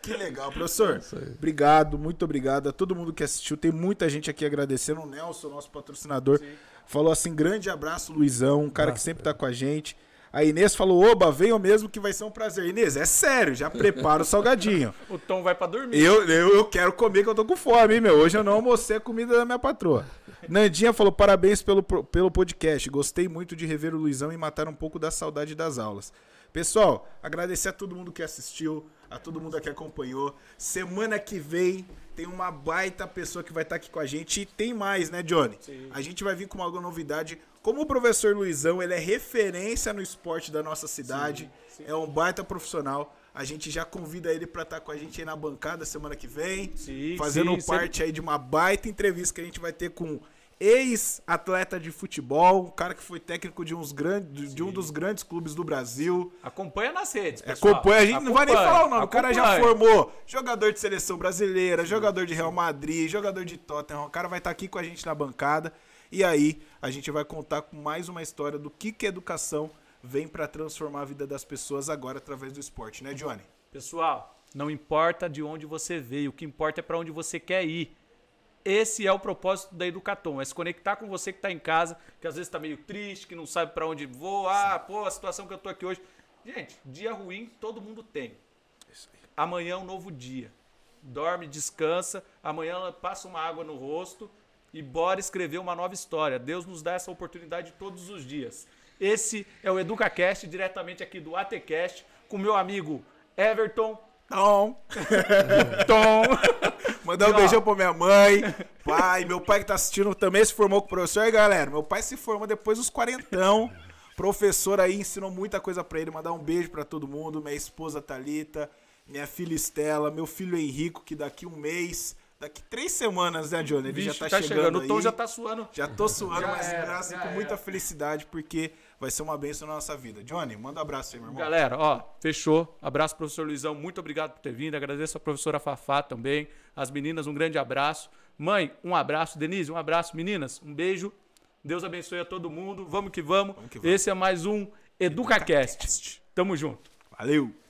Speaker 4: Que legal, professor. Obrigado, muito obrigado a todo mundo que assistiu. Tem muita gente aqui agradecendo. O Nelson, nosso patrocinador, falou assim: grande abraço, Luizão, um cara que
Speaker 5: Abraço,
Speaker 4: sempre tá com a gente. A Inês falou: Oba, venham mesmo que vai ser um prazer. Inês, é sério, já prepara o salgadinho.
Speaker 3: O Tom vai para dormir.
Speaker 4: Eu, eu, eu quero comer, que eu tô com fome, hein, meu. Hoje eu não almocei a comida da minha patroa. Nandinha falou: parabéns pelo, pelo podcast. Gostei muito de rever o Luizão e matar um pouco da saudade das aulas. Pessoal, agradecer a todo mundo que assistiu, a todo mundo que acompanhou. Semana que vem tem uma baita pessoa que vai estar aqui com a gente. E tem mais, né, Johnny? A gente vai vir com uma novidade. Como o professor Luizão, ele é referência no esporte da nossa cidade. É um baita profissional. A gente já convida ele para estar com a gente aí na bancada semana que vem.
Speaker 3: Sim,
Speaker 4: fazendo
Speaker 3: sim,
Speaker 4: parte aí de uma baita entrevista que a gente vai ter com ex-atleta de futebol, um cara que foi técnico de, uns grandes, de um dos grandes clubes do Brasil.
Speaker 3: Acompanha nas redes, pessoal.
Speaker 4: É, Acompanha, a gente não vai nem
Speaker 3: Acompanha,
Speaker 4: falar o nome. O cara já
Speaker 3: acompanha.
Speaker 4: formou jogador de seleção brasileira, jogador de Real Madrid, jogador de Tottenham. O cara vai estar aqui com a gente na bancada. E aí, a gente vai contar com mais uma história do que, que a educação vem para transformar a vida das pessoas agora através do esporte, né, Johnny?
Speaker 3: Pessoal, não importa de onde você veio, o que importa é para onde você quer ir. Esse é o propósito da Educatom, é se conectar com você que está em casa, que às vezes está meio triste, que não sabe para onde vou, ah, pô, a situação que eu tô aqui hoje. Gente, dia ruim todo mundo tem. Amanhã é um novo dia. Dorme, descansa, amanhã passa uma água no rosto e bora escrever uma nova história. Deus nos dá essa oportunidade todos os dias. Esse é o EducaCast, diretamente aqui do ATCast, com meu amigo Everton
Speaker 4: Não.
Speaker 3: Tom.
Speaker 4: Mandar um
Speaker 3: ó,
Speaker 4: beijão pra minha mãe, pai, meu pai que tá assistindo também se formou com professor. E galera, meu pai se formou depois dos quarentão. Professor aí ensinou muita coisa pra ele. Mandar um beijo pra todo mundo. Minha esposa Thalita, minha filha Estela, meu filho Henrico, que daqui um mês, daqui três semanas, né, Johnny? Ele
Speaker 3: Bicho,
Speaker 4: já tá, chegando,
Speaker 3: O Tom
Speaker 4: aí.
Speaker 3: já tá suando.
Speaker 4: Já tô suando,
Speaker 3: Já
Speaker 4: mas
Speaker 3: era,
Speaker 4: graças com muita
Speaker 3: era.
Speaker 4: felicidade, porque vai ser uma bênção na nossa vida. Johnny, manda um abraço aí, meu irmão.
Speaker 3: Galera, ó, fechou. Abraço, professor Luizão. Muito obrigado por ter vindo. Agradeço a professora Fafá também. As meninas, um grande abraço. Mãe, um abraço. Denise, um abraço. Meninas, um beijo. Deus abençoe a todo mundo. Vamos que vamos.
Speaker 4: Vamos que vamos.
Speaker 3: Esse é mais um EducaCast. Tamo junto.
Speaker 4: Valeu!